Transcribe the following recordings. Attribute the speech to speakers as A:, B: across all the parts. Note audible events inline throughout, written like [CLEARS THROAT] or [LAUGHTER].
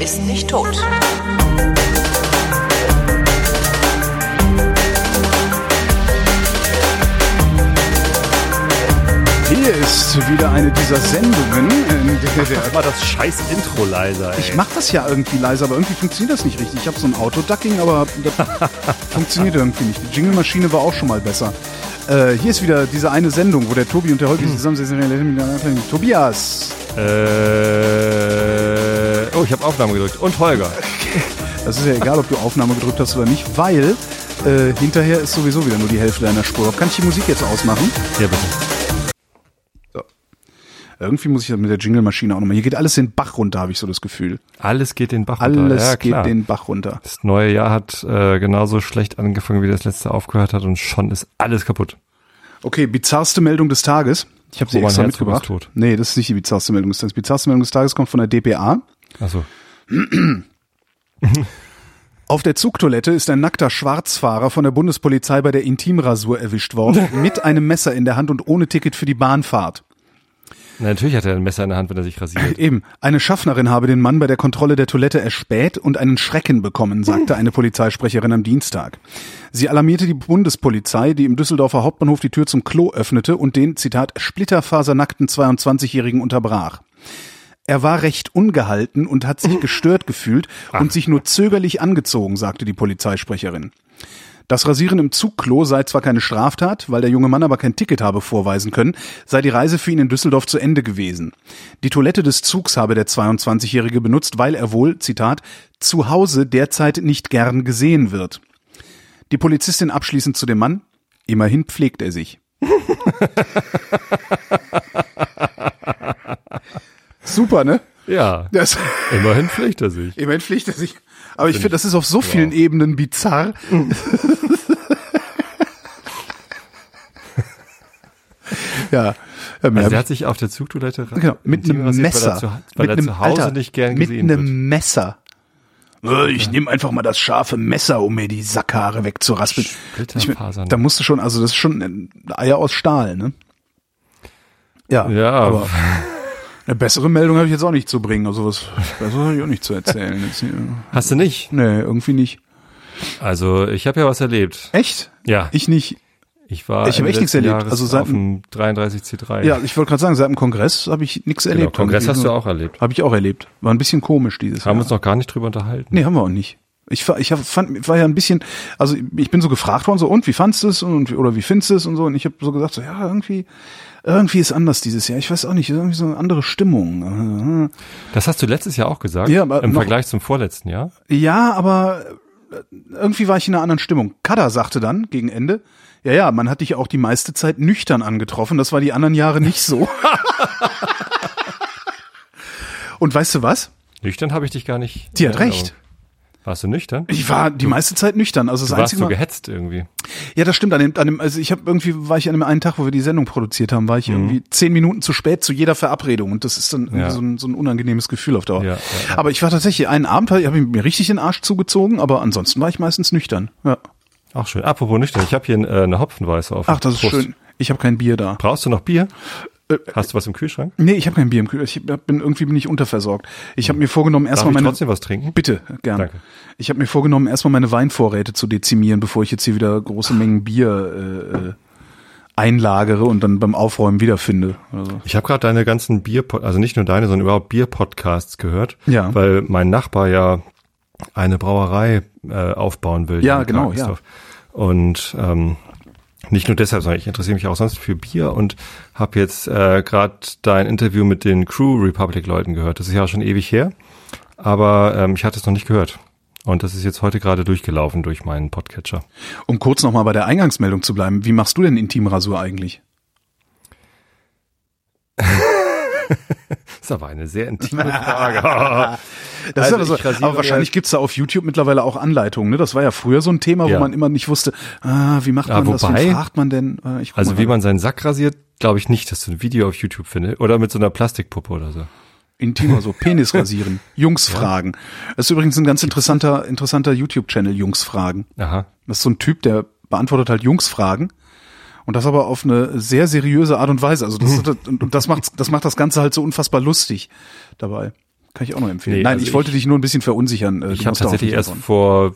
A: ist nicht tot.
B: Hier ist wieder eine dieser Sendungen. der-
C: Mal das scheiß Intro leiser. Ey.
B: Ich mach das ja irgendwie leise, aber irgendwie funktioniert das nicht richtig. Ich habe so ein Autoducking, aber das [LAUGHS] funktioniert irgendwie nicht. Die Jingle-Maschine war auch schon mal besser. Äh, hier ist wieder diese eine Sendung, wo der Tobi und der Holgi zusammen sitzen. Tobias,
C: Äh, oh, ich habe Aufnahme gedrückt. Und Holger.
B: das ist ja egal, ob du Aufnahme gedrückt hast oder nicht, weil äh, hinterher ist sowieso wieder nur die Hälfte deiner Spur. Kann ich die Musik jetzt ausmachen?
C: Ja, bitte.
B: Irgendwie muss ich das mit der Jingle-Maschine auch nochmal. Hier geht alles den Bach runter, habe ich so das Gefühl.
C: Alles geht den Bach runter.
B: Alles
C: ja,
B: geht den Bach runter.
C: Das neue Jahr hat äh, genauso schlecht angefangen, wie das letzte aufgehört hat und schon ist alles kaputt.
B: Okay, bizarrste Meldung des Tages. Ich habe sie
C: Roman
B: extra
C: Herzog
B: mitgebracht. Nee, das ist nicht die bizarrste Meldung des Tages. Die bizarrste Meldung des Tages kommt von der DPA.
C: Achso. [CLEARS THROAT]
B: Auf der Zugtoilette ist ein nackter Schwarzfahrer von der Bundespolizei bei der Intimrasur erwischt worden, [LAUGHS] mit einem Messer in der Hand und ohne Ticket für die Bahnfahrt.
C: Na, natürlich hat er ein Messer in der Hand, wenn er sich rasiert. [CLEARS THROAT]
B: Eben, eine Schaffnerin habe den Mann bei der Kontrolle der Toilette erspäht und einen Schrecken bekommen, sagte eine Polizeisprecherin am Dienstag. Sie alarmierte die Bundespolizei, die im Düsseldorfer Hauptbahnhof die Tür zum Klo öffnete und den, Zitat, splitterfasernackten 22-Jährigen unterbrach. Er war recht ungehalten und hat sich [LAUGHS] gestört gefühlt und sich nur zögerlich angezogen, sagte die Polizeisprecherin. Das Rasieren im Zugklo sei zwar keine Straftat, weil der junge Mann aber kein Ticket habe vorweisen können, sei die Reise für ihn in Düsseldorf zu Ende gewesen. Die Toilette des Zugs habe der 22-Jährige benutzt, weil er wohl, Zitat, zu Hause derzeit nicht gern gesehen wird. Die Polizistin abschließend zu dem Mann, immerhin pflegt er sich. [LAUGHS] Super, ne?
C: Ja,
B: Das, [LAUGHS]
C: immerhin pflegt er sich.
B: immerhin pflegt er sich. Aber ich finde, das ist auf so vielen Ebenen bizarr. [LAUGHS] ja. ja
C: Also er hat sich auf der Zugtoilette
B: Genau, mit einem Messer.
C: weil er zu, weil
B: mit einem, Alter,
C: nicht gern
B: mit
C: gesehen
B: einem
C: wird.
B: Messer. Äh, Ich nehme einfach mal das scharfe Messer, um mir die Sackhaare wegzuraspeln. Ich, da musst du schon, also das ist schon ein Eier aus Stahl, ne? Ja,
C: Ja,
B: aber eine bessere Meldung habe ich jetzt auch nicht zu bringen. Also was Besseres habe ich auch nicht zu erzählen. Jetzt,
C: hast du nicht?
B: nee, irgendwie nicht.
C: Also ich habe ja was erlebt.
B: Echt?
C: Ja,
B: Ich nicht.
C: ich war
B: Ich hab
C: Ende
B: echt nichts erlebt.
C: Jahres
B: Also seit
C: dem 33C3.
B: Ja, ich wollte gerade sagen, seit dem Kongress habe ich nichts
C: genau,
B: erlebt.
C: Kongress hast du auch erlebt.
B: Habe ich auch erlebt. War ein bisschen komisch dieses
C: Haben
B: Jahr.
C: uns noch gar nicht drüber unterhalten.
B: Nee, haben wir auch nicht. Ich, war- ich hab- fand, war ja ein bisschen, also ich bin so gefragt worden, so, und wie fandst du es und oder wie findest du es und so, und ich habe so gesagt, so, ja, irgendwie, irgendwie ist anders dieses Jahr. Ich weiß auch nicht, irgendwie so eine andere Stimmung.
C: Das hast du letztes Jahr auch gesagt,
B: Ja, aber
C: im
B: noch-
C: Vergleich zum vorletzten Jahr.
B: Ja, aber äh, irgendwie war ich in einer anderen Stimmung. Kada sagte dann gegen Ende, ja, ja, man hat dich auch die meiste Zeit nüchtern angetroffen. Das war die anderen Jahre nicht so. [LAUGHS] und weißt du was?
C: Nüchtern habe ich dich gar nicht.
B: Die hat recht.
C: Warst du nüchtern?
B: Ich war die meiste Zeit nüchtern. Also das
C: Du warst
B: einzige
C: so
B: Mal.
C: gehetzt irgendwie.
B: Ja, das stimmt. An dem, an dem, also ich habe irgendwie war ich an dem einen Tag, wo wir die Sendung produziert haben, war ich irgendwie zehn Minuten zu spät zu jeder Verabredung und das ist dann
C: Ja.
B: so, ein, so ein unangenehmes Gefühl auf Dauer.
C: Ja, ja, ja.
B: Aber ich war tatsächlich einen Abend, habe ich mir richtig den Arsch zugezogen, aber ansonsten war ich meistens nüchtern. Ja.
C: Auch schön. Apropos nüchtern, ich habe hier äh, eine Hopfenweiße auf.
B: Ach, das ist
C: Prost.
B: schön. Ich habe kein Bier da.
C: Brauchst du noch Bier?
B: Äh,
C: Hast du was im Kühlschrank?
B: Nee, ich habe kein Bier im Kühlschrank. Ich hab- bin irgendwie bin ich unterversorgt. Ich habe mir vorgenommen, erstmal meine
C: trotzdem was trinken?
B: Bitte, gern.
C: Danke.
B: Ich habe mir vorgenommen, erstmal meine Weinvorräte zu dezimieren, bevor ich jetzt hier wieder große Mengen Bier äh, äh, einlagere und dann beim Aufräumen wiederfinde. Also.
C: Ich habe gerade deine ganzen Bier, also nicht nur deine, sondern überhaupt Bier-Podcasts gehört.
B: Ja.
C: Weil mein Nachbar ja eine Brauerei äh, aufbauen will.
B: Ja, genau,
C: Karkensdorf. Und ähm, nicht nur deshalb, sondern ich interessiere mich auch sonst für Bier und habe jetzt äh, gerade dein Interview mit den Crew Republic Leuten gehört. Das ist ja auch schon ewig her, aber ähm, ich hatte es noch nicht gehört. Und das ist jetzt heute gerade durchgelaufen durch meinen Podcatcher.
B: Um kurz nochmal bei der Eingangsmeldung zu bleiben, wie machst du denn Intimrasur eigentlich? [LAUGHS]
C: Das [LAUGHS] ist aber eine sehr intime [LAUGHS] Frage.
B: Das
C: Also
B: ist aber, so, aber wahrscheinlich gibt's da auf YouTube mittlerweile auch Anleitungen. Ne? Das war ja früher so ein Thema,
C: Ja.
B: wo man immer nicht wusste, ah, wie macht
C: Ja,
B: man das,
C: wobei-
B: wie fragt man denn? Äh,
C: Also wie man seinen Sack rasiert, glaube ich nicht, dass du ein Video auf YouTube findest. Oder mit so einer Plastikpuppe oder so.
B: Intimer so, Penis rasieren, [LAUGHS] Jungs fragen. Das ist übrigens ein ganz interessanter, interessanter YouTube-Channel, Jungs fragen.
C: Aha.
B: Das ist so ein Typ, der beantwortet halt Jungsfragen. Und das aber auf eine sehr seriöse Art und Weise. Also das, und, und das macht, das macht das Ganze halt so unfassbar lustig dabei. Kann ich auch noch empfehlen.
C: Nee,
B: Nein,
C: also
B: ich wollte
C: ich-
B: dich nur ein bisschen verunsichern. Äh,
C: Ich
B: du
C: habe
B: musst darauf
C: tatsächlich erst
B: antworten.
C: vor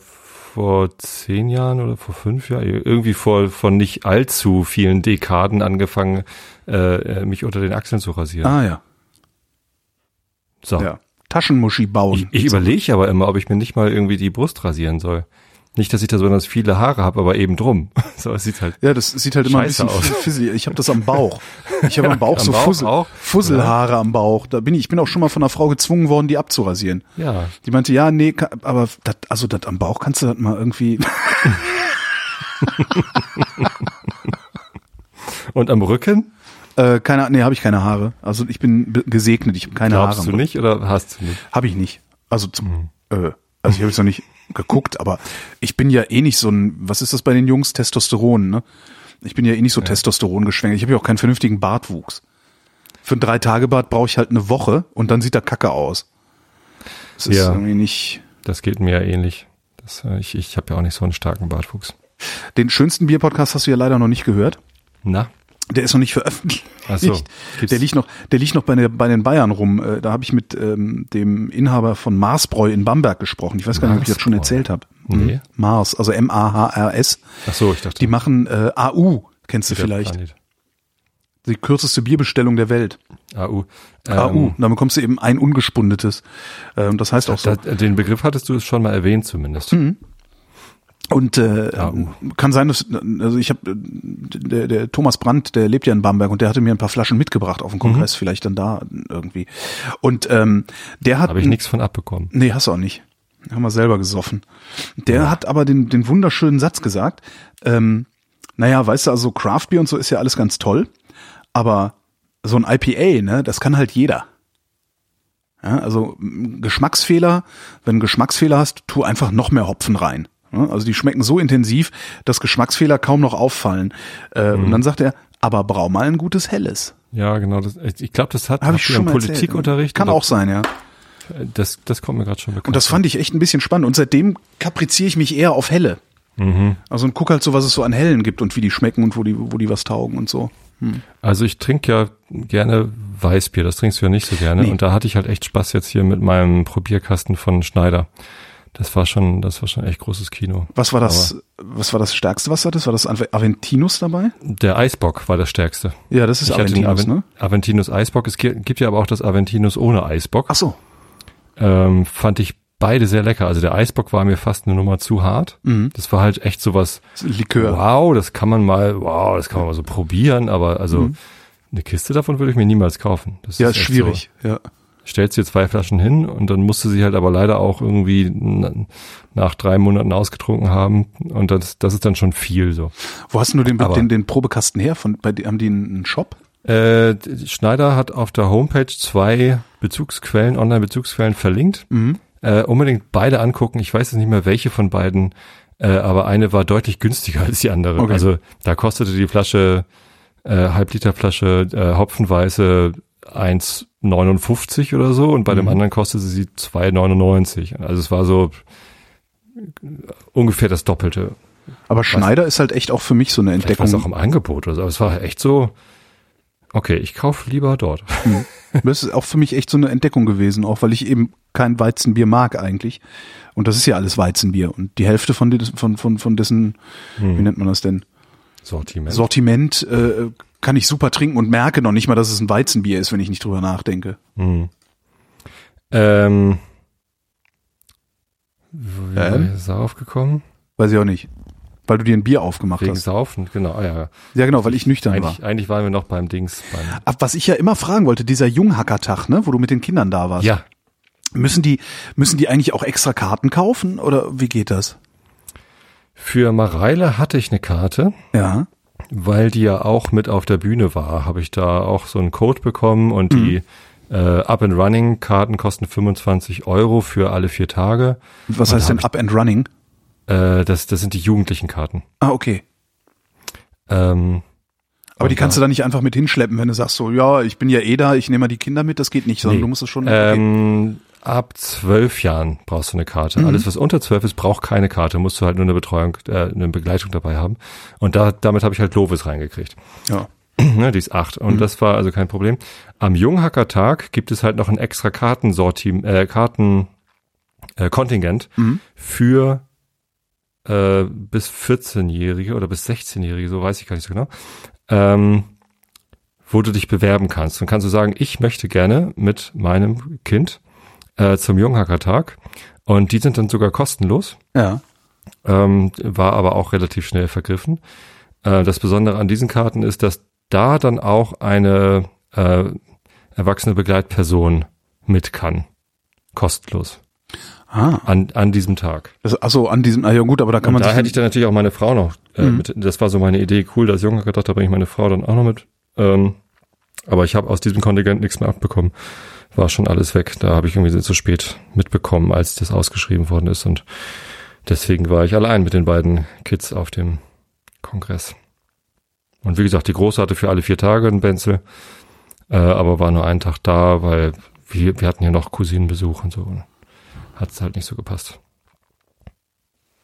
C: vor zehn Jahren oder vor fünf Jahren, irgendwie vor vor nicht allzu vielen Dekaden angefangen, äh, äh, mich unter den Achseln zu rasieren.
B: Ah ja,
C: so.
B: ja. Taschenmuschi bauen.
C: Ich, ich überlege aber immer, ob ich mir nicht mal irgendwie die Brust rasieren soll. Nicht, dass ich da besonders viele Haare habe, aber eben drum. [LAUGHS] So, es sieht halt.
B: Ja, das sieht halt immer ein bisschen
C: aus.
B: fisselig. Ich habe das am [LAUGHS] Bauch. Ich habe am Bauch
C: Am
B: so
C: Bauch
B: Fussel,
C: auch?
B: Fusselhaare am Bauch. Da bin ich, ich bin auch schon mal von einer Frau gezwungen worden, die abzurasieren.
C: Ja.
B: Die meinte, ja, nee, aber das, also das am Bauch kannst du das mal irgendwie. [LAUGHS]
C: Und am Rücken?
B: Äh, keine, nee, habe ich keine Haare. Also ich bin gesegnet, ich habe keine
C: Glaubst
B: Haare.
C: du nicht oder hast du nicht?
B: Habe ich nicht. Also zum,
C: Mhm.
B: äh, also ich habe jetzt noch nicht geguckt, aber ich bin ja eh nicht so ein, was ist das bei den Jungs? Testosteron, ne? Ich bin ja eh nicht so Testosteron geschwängert. Ich habe ja auch keinen vernünftigen Bartwuchs. Für einen Drei-Tage-Bart brauche ich halt eine Woche und dann sieht er kacke aus. Das ist
C: Ja.
B: irgendwie nicht.
C: Das geht mir ja ähnlich. Das, äh, ich ich habe ja auch nicht so einen starken Bartwuchs.
B: Den schönsten Bier-Podcast hast du ja leider noch nicht gehört.
C: Na?
B: Der ist noch nicht veröffentlicht.
C: Ach so.
B: Der liegt noch, der liegt noch bei, der, bei den Bayern rum. Äh, Da habe ich mit ähm, dem Inhaber von Marsbräu in Bamberg gesprochen. Ich weiß gar nicht, ob ich das schon erzählt habe.
C: Nee.
B: Mars, also M-A-H-R-S.
C: Ach so, ich dachte.
B: Die machen äh, AU, kennst du vielleicht. Die kürzeste Bierbestellung der Welt.
C: AU.
B: AU.
C: Ähm,
B: Da bekommst du eben ein ungespundetes. Äh, Und das heißt auch so.
C: den Begriff hattest du schon mal erwähnt zumindest.
B: Und äh,
C: AU.
B: kann sein, dass also ich habe der, der Thomas Brandt, der lebt ja in Bamberg und der hatte mir ein paar Flaschen mitgebracht auf dem
C: Mhm.
B: Kongress, vielleicht dann da irgendwie. Und ähm, der hat
C: Habe ich nichts von abbekommen.
B: Nee, hast du auch nicht. Haben wir selber gesoffen. Der hat aber den, den wunderschönen Satz gesagt, ähm, naja, weißt du, also Craftbeer und so ist ja alles ganz toll, aber so ein IPA, ne, das kann halt jeder. Ja, also Geschmacksfehler, wenn du einen Geschmacksfehler hast, tu einfach noch mehr Hopfen rein. Ja, also die schmecken so intensiv, dass Geschmacksfehler kaum noch auffallen. Äh,
C: Mhm.
B: Und dann sagt er, aber brau mal ein gutes Helles.
C: Ja, genau. Das, ich glaube, das hat habt
B: ich schon
C: im
B: erzählt.
C: Politikunterricht.
B: Kann
C: oder-
B: auch sein, ja.
C: Das, das kommt mir gerade schon bekannt.
B: Und das fand ich echt ein bisschen spannend. Und seitdem kapriziere ich mich eher auf Helle.
C: Mhm.
B: Also und guck halt so, was es so an Hellen gibt und wie die schmecken und wo die, wo die was taugen und so.
C: Also ich trinke ja gerne Weißbier, das trinkst du ja nicht so gerne.
B: Nee.
C: Und da hatte ich halt echt Spaß jetzt hier mit meinem Probierkasten von Schneider. Das war schon, das war schon echt großes Kino.
B: Was war das, was war das Stärkste, was du hattest? War das Aventinus dabei?
C: Der Eisbock war das stärkste.
B: Ja, das ist
C: Ich
B: Aventinus,
C: Aven
B: ne?
C: Aventinus Eisbock. Es gi- gibt ja aber auch das Aventinus ohne Eisbock.
B: Ach so.
C: Ähm, fand ich beide sehr lecker. Also der Eisbock war mir fast eine Nummer zu hart.
B: Mhm.
C: Das war halt echt sowas,
B: Likör.
C: wow, das kann man mal, wow, das kann man mal so probieren, aber also eine Kiste davon würde ich mir niemals kaufen. Das
B: Mhm. Ja, ist
C: echt
B: schwierig. Ja.
C: Stellst dir zwei Flaschen hin und dann musste sie halt aber leider auch irgendwie nach drei Monaten ausgetrunken haben und das, das ist dann schon viel so.
B: Wo hast du den,
C: Aber-
B: den, den Probekasten her? Von, bei, haben die einen Shop?
C: Äh, Schneider hat auf der Homepage zwei Bezugsquellen, Online-Bezugsquellen verlinkt.
B: Mhm.
C: Äh, unbedingt beide angucken. Ich weiß jetzt nicht mehr, welche von beiden, äh, aber eine war deutlich günstiger als die andere.
B: Okay.
C: Also da kostete die Flasche, äh, Halbliterflasche äh, Hopfenweiße 1,59 oder so und bei dem
B: Mhm.
C: anderen kostete sie 2,99. Also es war so ungefähr das Doppelte.
B: Aber Schneider ist halt echt auch für mich so eine Entdeckung.
C: es auch im Angebot oder so. Aber es war echt so, okay, ich kaufe lieber dort. [LAUGHS]
B: Das ist auch für mich echt so eine Entdeckung gewesen, auch weil ich eben kein Weizenbier mag eigentlich. Und das ist ja alles Weizenbier. Und die Hälfte von, von, von, von dessen,
C: Hm.
B: wie nennt man das denn?
C: Sortiment.
B: Sortiment äh, kann ich super trinken und merke noch nicht mal, dass es ein Weizenbier ist, wenn ich nicht drüber nachdenke.
C: Hm. Ähm, wie
B: Ähm?
C: ist er aufgekommen?
B: Weiß ich auch nicht. Weil du dir ein Bier aufgemacht
C: Wegen
B: hast.
C: Saufen, genau. Ah, ja.
B: Ja, genau, weil ich nüchtern war.
C: Eigentlich, eigentlich waren wir noch beim Dings. Beim,
B: Ab, was ich ja immer fragen wollte, dieser Junghackertag, ne, wo du mit den Kindern da warst.
C: ja,
B: Müssen die, müssen die eigentlich auch extra Karten kaufen oder wie geht das?
C: für Mareile hatte ich eine Karte,
B: Ja.
C: Weil die ja auch mit auf der Bühne war. Habe ich da auch so einen Code bekommen und die
B: Mhm.
C: äh, Up-and-Running-Karten kosten 25 Euro für alle vier Tage.
B: Was heißt denn Up and Running?
C: Äh, das, das sind die jugendlichen Karten.
B: Ah, okay.
C: Ähm,
B: Aber die kannst du da nicht einfach mit hinschleppen, wenn du sagst so, ja, ich bin ja eh da, ich nehme mal die Kinder mit, das geht nicht, sondern
C: Nee.
B: du musst es schon.
C: Ähm, ab zwölf Jahren brauchst du eine Karte.
B: Mhm.
C: Alles, was unter zwölf ist, braucht keine Karte. Musst du halt nur eine Betreuung, äh, eine Begleitung dabei haben. Und da, damit habe ich halt Lovis reingekriegt.
B: ja. [CLEARS THROAT]
C: ne, die ist acht. Und
B: Mhm.
C: das war also kein Problem. Am Junghackertag gibt es halt noch ein extra Kartensortim, äh, Karten, äh, Kontingent
B: Mhm.
C: für äh, bis 14-Jährige oder bis 16-Jährige, so weiß ich gar nicht so genau, ähm, wo du dich bewerben kannst. Dann kannst du sagen, ich möchte gerne mit meinem Kind äh, zum Junghackertag. Und die sind dann sogar kostenlos
B: Ja.
C: ähm, war aber auch relativ schnell vergriffen. Äh, das Besondere an diesen Karten ist, dass da dann auch eine äh, erwachsene Begleitperson mit kann. Kostenlos.
B: Ah.
C: An, an diesem Tag.
B: Das, achso, an diesem, ah ja gut, aber da kann
C: Und
B: man
C: da hätte ich dann natürlich auch meine Frau noch äh,
B: Mhm.
C: mit. Das war so meine Idee. Cool, dass Junge gedacht, da bringe ich meine Frau dann auch noch mit. Ähm, aber ich habe aus diesem Kontingent nichts mehr abbekommen. War schon alles weg. Da habe ich irgendwie zu spät mitbekommen, als das ausgeschrieben worden ist. Und deswegen war ich allein mit den beiden Kids auf dem Kongress. Und wie gesagt, die Große hatte für alle vier Tage einen Benzel, äh, aber war nur einen Tag da, weil wir, wir hatten ja noch Cousinenbesuch und so. Hat es halt nicht so gepasst.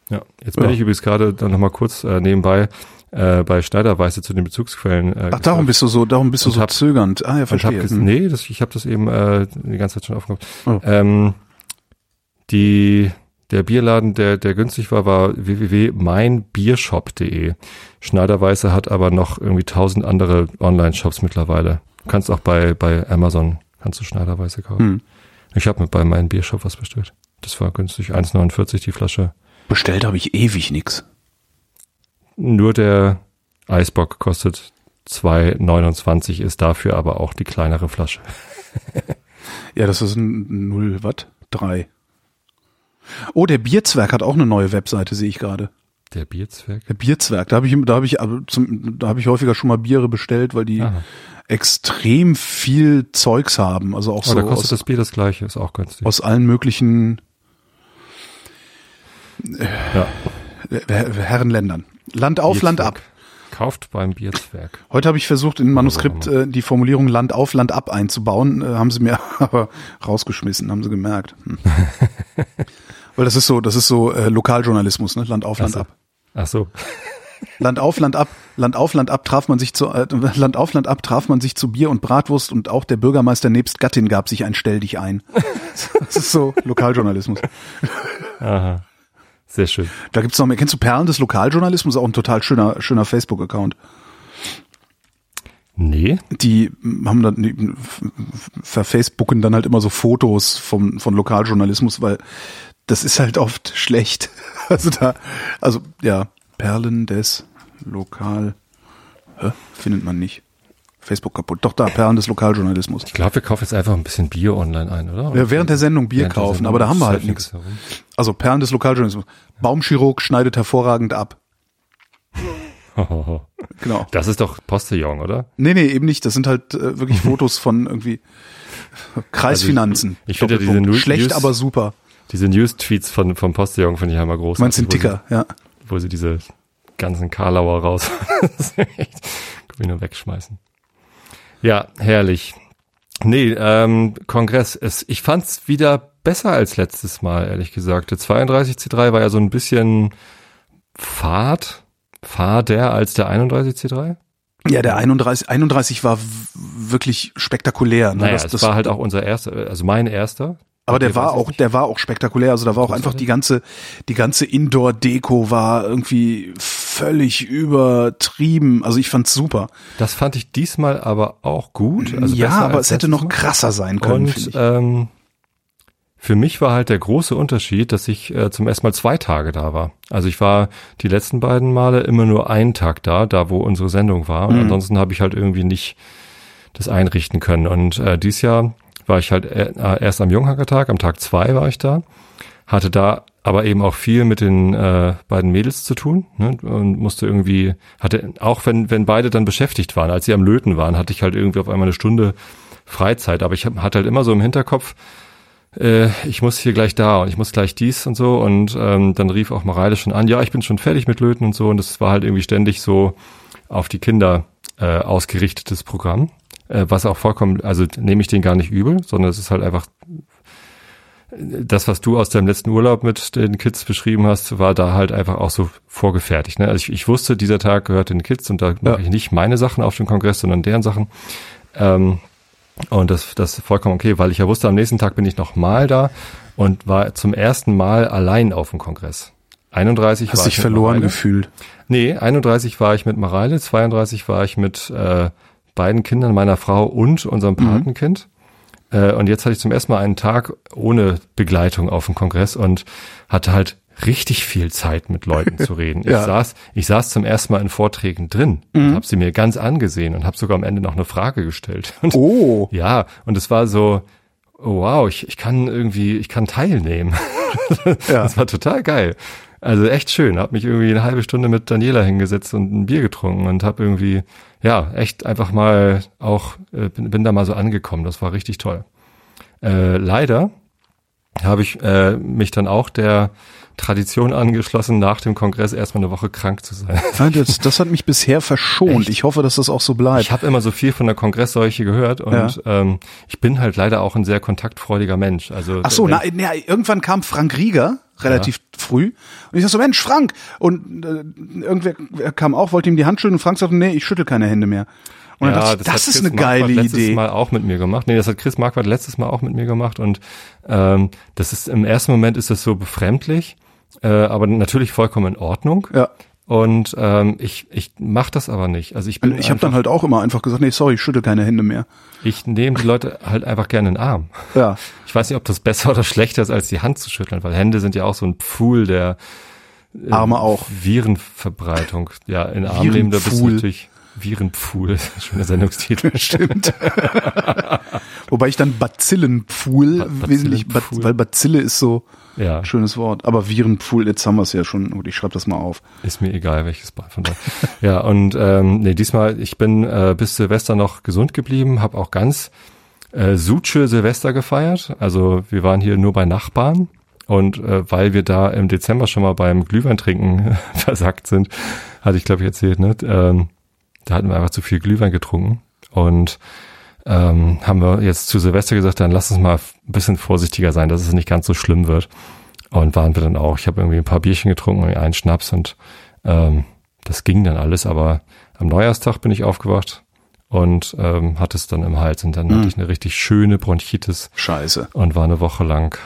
C: Ja, jetzt bin
B: Ja.
C: ich übrigens gerade dann nochmal kurz äh, nebenbei äh, bei Schneiderweise zu den Bezugsquellen. Äh,
B: Ach, darum bist du so, darum bist du so
C: hab-
B: zögernd. Ah ja,
C: hab
B: verstehe.
C: ges-
B: Hm.
C: nee, das, ich habe das eben äh, die ganze Zeit schon aufgenommen.
B: Oh.
C: Ähm, die, der Bierladen, der, der günstig war, war www.meinbiershop.de. Schneiderweise hat aber noch irgendwie tausend andere Online-Shops mittlerweile. Du kannst auch bei, bei Amazon, kannst du Schneiderweise kaufen.
B: Hm.
C: Ich habe mir bei meinem Biershop was bestellt. Das war günstig, 1,49 die Flasche.
B: Bestellt habe ich ewig nix.
C: Nur der Eisbock kostet 2,29, ist dafür aber auch die kleinere Flasche. [LAUGHS]
B: Ja, das ist ein Null, Watt? Drei. Oh, der Bierzwerg hat auch eine neue Webseite, sehe ich gerade.
C: Der Bierzwerg.
B: Der Bierzwerg, da habe ich, da habe ich, zum, da habe ich häufiger schon mal Biere bestellt, weil die
C: Aha.
B: extrem viel Zeugs haben. Also auch
C: Oh,
B: so
C: da kostet
B: aus,
C: das Bier das gleiche, ist auch günstig.
B: aus allen möglichen
C: ja.
B: Her- Herrenländern. Land auf, Land ab.
C: Kauft beim Bierzwerg. [LAUGHS]
B: Heute habe ich versucht, im Manuskript äh, die Formulierung Land auf, Land ab einzubauen, äh, haben sie mir [LAUGHS] aber rausgeschmissen, haben sie gemerkt. Hm. [LAUGHS] Weil das ist so, das ist so äh, Lokaljournalismus, ne? Land auf, Land
C: so.
B: ab.
C: Ach so.
B: Land auf, Land ab, Land auf, Land ab traf man sich zu äh, Land auf, Land ab traf man sich zu Bier und Bratwurst und auch der Bürgermeister nebst Gattin gab sich ein Stell dich ein. Das ist so Lokaljournalismus.
C: Aha. Sehr schön.
B: Da gibt's noch mehr. Kennst du Perlen des Lokaljournalismus? Auch ein total schöner, schöner Facebook-Account.
C: Nee.
B: die haben dann die verfacebooken dann halt immer so Fotos vom von Lokaljournalismus, weil das ist halt oft schlecht. [LAUGHS] Also da, also ja, Perlen des Lokal Hä? findet man nicht. Facebook kaputt. Doch da, Perlen des Lokaljournalismus.
C: Ich glaube, wir kaufen jetzt einfach ein bisschen Bier online ein, oder?
B: Ja, während der Sendung Bier
C: Während
B: kaufen,
C: Sendung
B: aber da haben wir halt nichts.
C: wir.
B: Also Perlen des Lokaljournalismus. Baumchirurg schneidet hervorragend ab. [LAUGHS] Genau.
C: Das ist doch Postillon, oder?
B: Nee, nee, eben nicht. Das sind halt äh, wirklich [LAUGHS] Fotos von irgendwie Kreisfinanzen.
C: Also ich- ich finde ja diese. Nu-
B: Schlecht,
C: News-
B: aber super.
C: Diese News-Tweets von, vom Postillon finde ich einmal groß.
B: Du meinst den Ticker, ja.
C: Wo sie diese ganzen Karlauer raus, das ist echt, kann ich nur wegschmeißen. Ja, herrlich. Nee, ähm, Kongress, es, ich fand's wieder besser als letztes Mal, ehrlich gesagt. Der 32C3 war ja so ein bisschen fad, fader als der 31C3.
B: Ja, der 31, 31 war wirklich spektakulär. Ne?
C: Naja,
B: das, das,
C: war halt auch unser erster, also mein erster.
B: aber der war auch, der war auch spektakulär. Also da war auch einfach die ganze, die ganze Indoor-Deko war irgendwie völlig übertrieben. Also ich fand's super.
C: Das fand ich diesmal aber auch gut. Also
B: ja, aber es hätte noch
C: Mal.
B: krasser sein können,
C: Und ähm, für mich war halt der große Unterschied, dass ich äh, zum ersten Mal zwei Tage da war. Also ich war die letzten beiden Male immer nur einen Tag da, da wo unsere Sendung war. Und
B: Mhm.
C: ansonsten habe ich halt irgendwie nicht das einrichten können. Und äh, dieses Jahr war ich halt äh, erst am Junghackertag, am Tag zwei war ich da, hatte da aber eben auch viel mit den äh, beiden Mädels zu tun ne? und musste irgendwie, hatte, auch wenn, wenn beide dann beschäftigt waren, als sie am Löten waren, hatte ich halt irgendwie auf einmal eine Stunde Freizeit, aber ich hab, hatte halt immer so im Hinterkopf, äh, ich muss hier gleich da und ich muss gleich dies und so. Und ähm, dann rief auch Mareile schon an, ja, ich bin schon fertig mit Löten und so. Und das war halt irgendwie ständig so auf die Kinder äh, ausgerichtetes Programm, äh, was auch vollkommen, also nehme ich den gar nicht übel, sondern es ist halt einfach das, was du aus deinem letzten Urlaub mit den Kids beschrieben hast, war da halt einfach auch so vorgefertigt. Ne? Also ich, ich wusste, dieser Tag gehört den Kids und da mache ja. ich nicht meine Sachen auf dem Kongress, sondern deren Sachen. Ähm, und das, das ist vollkommen okay, weil ich ja wusste, am nächsten Tag bin ich noch mal da und war zum ersten Mal allein auf dem Kongress. 31
B: Hast
C: war
B: dich verloren
C: Mareile.
B: gefühlt?
C: Nee, 31 war ich mit Mareile, 32 war ich mit äh, beiden Kindern meiner Frau und unserem mhm. Patenkind. Mhm. Äh, und jetzt hatte ich zum ersten Mal einen Tag ohne Begleitung auf dem Kongress und hatte halt richtig viel Zeit mit Leuten zu [LAUGHS] reden. ja. Ich saß, ich saß zum ersten Mal in Vorträgen drin mhm. und habe sie mir ganz angesehen und habe sogar am Ende noch eine Frage gestellt. [LAUGHS] Und,
B: oh.
C: Ja, und es war so, oh wow, ich, ich kann irgendwie, ich kann teilnehmen. [LAUGHS] ja. Das war total geil. Also echt schön. Hab mich irgendwie eine halbe Stunde mit Daniela hingesetzt und ein Bier getrunken und hab irgendwie, ja, echt einfach mal auch, äh, bin, bin da mal so angekommen. Das war richtig toll. Äh, leider habe ich äh, mich dann auch der Tradition angeschlossen, nach dem Kongress erstmal eine Woche krank zu sein. [LAUGHS]
B: das, das hat mich bisher verschont. Echt? Ich hoffe, dass das auch so bleibt.
C: Ich habe immer so viel von der Kongressseuche gehört und ja. ähm, ich bin halt leider auch ein sehr kontaktfreudiger Mensch. Also
B: Ach so, na, na, irgendwann kam Frank Rieger relativ ja. früh und ich sag so Mensch Frank und äh, irgendwer kam auch, wollte ihm die Hand schütteln und Frank sagte nee, ich schüttel keine Hände mehr. Und
C: ja,
B: dachte, das, das ist eine geile Marquardt
C: letztes
B: Idee.
C: Mal auch mit mir gemacht. Nee, das hat Chris Marquardt letztes Mal auch mit mir gemacht und ähm, das ist im ersten Moment ist das so befremdlich äh, aber natürlich vollkommen in Ordnung.
B: Ja.
C: Und ähm, ich, ich mache das aber nicht. Also ich bin
B: ich habe dann halt auch immer einfach gesagt, nee, sorry, ich schüttel keine Hände mehr.
C: Ich nehme die Leute halt einfach gerne in den Arm.
B: Ja.
C: Ich weiß nicht, ob das besser oder schlechter ist, als die Hand zu schütteln, weil Hände sind ja auch so ein Pfuhl der
B: äh, Arme auch.
C: Virenverbreitung. Ja, in Arm nehmen, da bist du natürlich Virenpfuhl, [LAUGHS] schöner Sendungstitel.
B: Stimmt. [LAUGHS] Wobei ich dann Bazillenpfuhl ba wesentlich, weil Bazille ist so
C: ja.
B: Schönes Wort. Aber Virenpool, jetzt haben wir es ja schon. Gut, ich schreibe das mal auf.
C: Ist mir egal, welches Bad von da. ja, und ähm, nee, diesmal, ich bin äh, bis Silvester noch gesund geblieben, habe auch ganz äh, Suche Silvester gefeiert. Also wir waren hier nur bei Nachbarn. Und äh, weil wir da im Dezember schon mal beim Glühweintrinken [LAUGHS] versackt sind, hatte ich glaube ich erzählt, ne? Ähm, da hatten wir einfach zu viel Glühwein getrunken. Und ähm, haben wir jetzt zu Silvester gesagt, dann lass uns mal ein bisschen vorsichtiger sein, dass es nicht ganz so schlimm wird. Und waren wir dann auch. Ich habe irgendwie ein paar Bierchen getrunken, einen Schnaps und ähm, das ging dann alles. Aber am Neujahrstag bin ich aufgewacht und ähm, hatte es dann im Hals und dann mhm. hatte ich eine richtig schöne Bronchitis.
B: Scheiße.
C: Und war eine Woche lang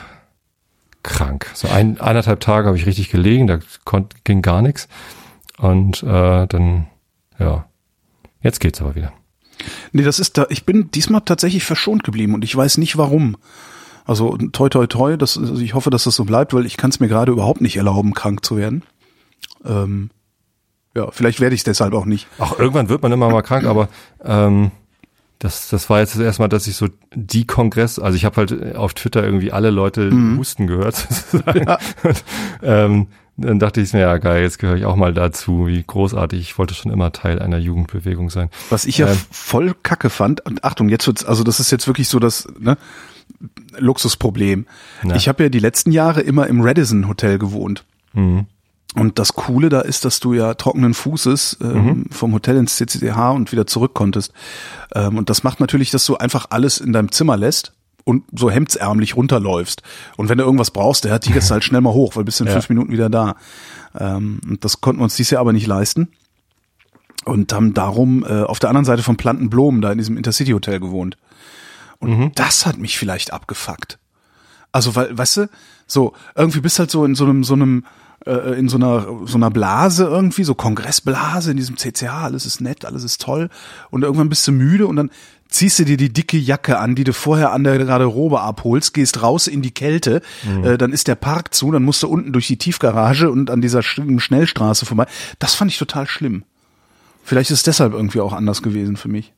C: krank. So ein, eineinhalb Tage habe ich richtig gelegen, da konnt, ging gar nichts. Und äh, dann, ja, jetzt geht's aber wieder.
B: Nee, das ist da, ich bin diesmal tatsächlich verschont geblieben und ich weiß nicht warum. Also toi toi toi, das, also ich hoffe, dass das so bleibt, weil ich kann es mir gerade überhaupt nicht erlauben, krank zu werden. Ähm, ja, vielleicht werde ich deshalb auch nicht.
C: Ach, irgendwann wird man immer mal krank, aber ähm, das, das war jetzt das erste Mal, dass ich so die Kongress, also ich habe halt auf Twitter irgendwie alle Leute mhm. husten gehört. [LAUGHS] Ja. Und, ähm, dann dachte ich mir, ja geil, jetzt gehöre ich auch mal dazu. Wie großartig. Ich wollte schon immer Teil einer Jugendbewegung sein.
B: Was ich ja ähm, voll kacke fand, und Achtung, jetzt wird's, also das ist jetzt wirklich so das ne, Luxusproblem. Ja. Ich habe ja die letzten Jahre immer im Radisson Hotel gewohnt. Mhm. Und das Coole da ist, dass du ja trockenen Fußes ähm, mhm. vom Hotel ins CCDH und wieder zurück konntest. Ähm, und das macht natürlich, dass du einfach alles in deinem Zimmer lässt und so hemdsärmlich runterläufst. Und wenn du irgendwas brauchst, der tigerst halt schnell mal hoch, weil bist in ja. fünf Minuten wieder da. Ähm, und das konnten wir uns dieses Jahr aber nicht leisten. Und haben darum äh, auf der anderen Seite von Plantenblumen da in diesem Intercity Hotel gewohnt. Und mhm. das hat mich vielleicht abgefuckt. Also, weil, weißt du, so, irgendwie bist halt so in so einem, so einem, äh, in so einer, so einer Blase irgendwie, so Kongressblase in diesem CCH, alles ist nett, alles ist toll. Und irgendwann bist du müde und dann ziehst du dir die dicke Jacke an, die du vorher an der Garderobe abholst, gehst raus in die Kälte, mhm. äh, dann ist der Park zu, dann musst du unten durch die Tiefgarage und an dieser Schnellstraße vorbei. Das fand ich total schlimm. Vielleicht ist es deshalb irgendwie auch anders gewesen für mich.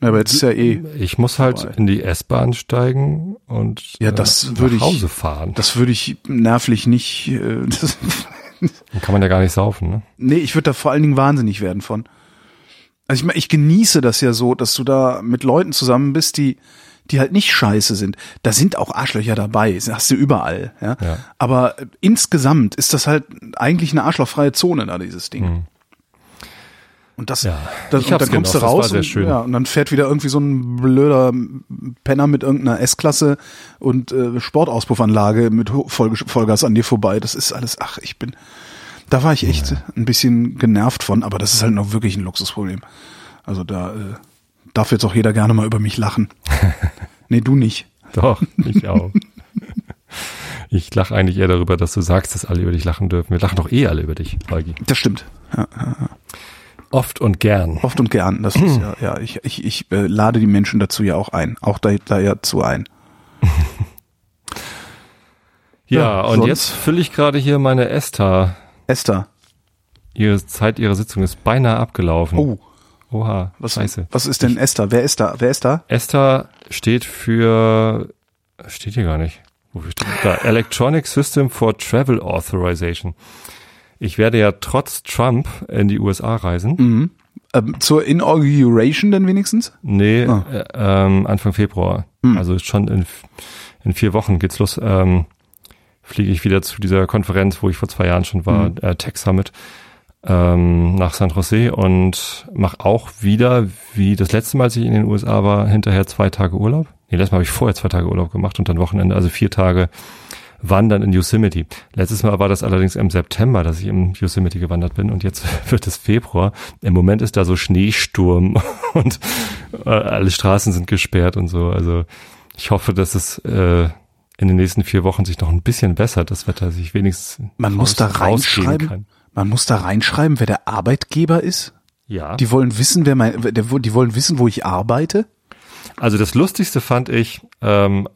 B: Aber jetzt ist ja eh.
C: Ich muss halt vorbei. in die S-Bahn steigen und
B: ja, das äh, nach
C: Hause fahren.
B: Das würde ich nervlich nicht. Äh, das [LAUGHS]
C: Dann kann man ja gar nicht saufen, ne?
B: Nee, ich würde da vor allen Dingen wahnsinnig werden von. Also ich meine, ich genieße das ja so, dass du da mit Leuten zusammen bist, die die halt nicht scheiße sind. Da sind auch Arschlöcher dabei, das hast du überall, ja.
C: ja.
B: Aber äh, insgesamt ist das halt eigentlich eine arschlochfreie Zone da, dieses Ding. Mhm. Und das,
C: Ja,
B: das und dann kommst du
C: genossen, das war
B: raus und. Ja, und dann fährt wieder irgendwie so ein blöder Penner mit irgendeiner S-Klasse und äh, Sportauspuffanlage mit Vollgas an dir vorbei. Das ist alles, ach, ich bin, da war ich echt ein bisschen genervt von, aber das ist halt noch wirklich ein Luxusproblem. Also da äh, darf jetzt auch jeder gerne mal über mich lachen. [LAUGHS] nee, du nicht.
C: Doch, ich [LAUGHS] auch. Ich lache eigentlich eher darüber, dass du sagst, dass alle über dich lachen dürfen. Wir lachen doch eh alle über dich, Holgi.
B: Das stimmt. Ja,
C: Oft und gern.
B: oft und gern. Das ist ja, ja, ich, ich, ich äh, lade die Menschen dazu ja auch ein. Auch da, da ja zu ein. [LAUGHS]
C: Ja,
B: Ja,
C: und
B: sonst-
C: jetzt fülle ich gerade hier meine Esther.
B: Esther.
C: Ihre Zeit ihrer Sitzung ist beinahe abgelaufen.
B: Oh,
C: Oha,
B: was,
C: scheiße.
B: was ist denn Esther? Wer ist da? Wer ist da?
C: Esther steht für, steht hier gar nicht. Wofür steht da? [LAUGHS] Electronic System for Travel Authorization. Ich werde ja trotz Trump in die USA reisen.
B: Mhm. Ähm, zur Inauguration denn wenigstens?
C: Nee,
B: Ah.
C: äh, ähm, Anfang Februar.
B: Hm.
C: Also schon in, in vier Wochen geht's los. Ähm, fliege ich wieder zu dieser Konferenz, wo ich vor zwei Jahren schon war,
B: Hm.
C: äh, Tech Summit, ähm, nach San Jose und mache auch wieder, wie das letzte Mal, als ich in den USA war, hinterher zwei Tage Urlaub. Nee, letztes Mal habe ich vorher zwei Tage Urlaub gemacht und dann Wochenende, also vier Tage Wandern in Yosemite. Letztes Mal war das allerdings im September, dass ich im Yosemite gewandert bin und jetzt [LAUGHS] wird es Februar. Im Moment ist da so Schneesturm [LAUGHS] und äh, alle Straßen sind gesperrt und so. Also ich hoffe, dass es äh, in den nächsten vier Wochen sich noch ein bisschen bessert, das Wetter sich wenigstens
B: Man muss da reinschreiben.
C: kann.
B: Man muss da reinschreiben, wer der Arbeitgeber ist.
C: Ja.
B: Die wollen wissen, wer mein, die wollen wissen, wo ich arbeite.
C: Also das Lustigste fand ich, ähm,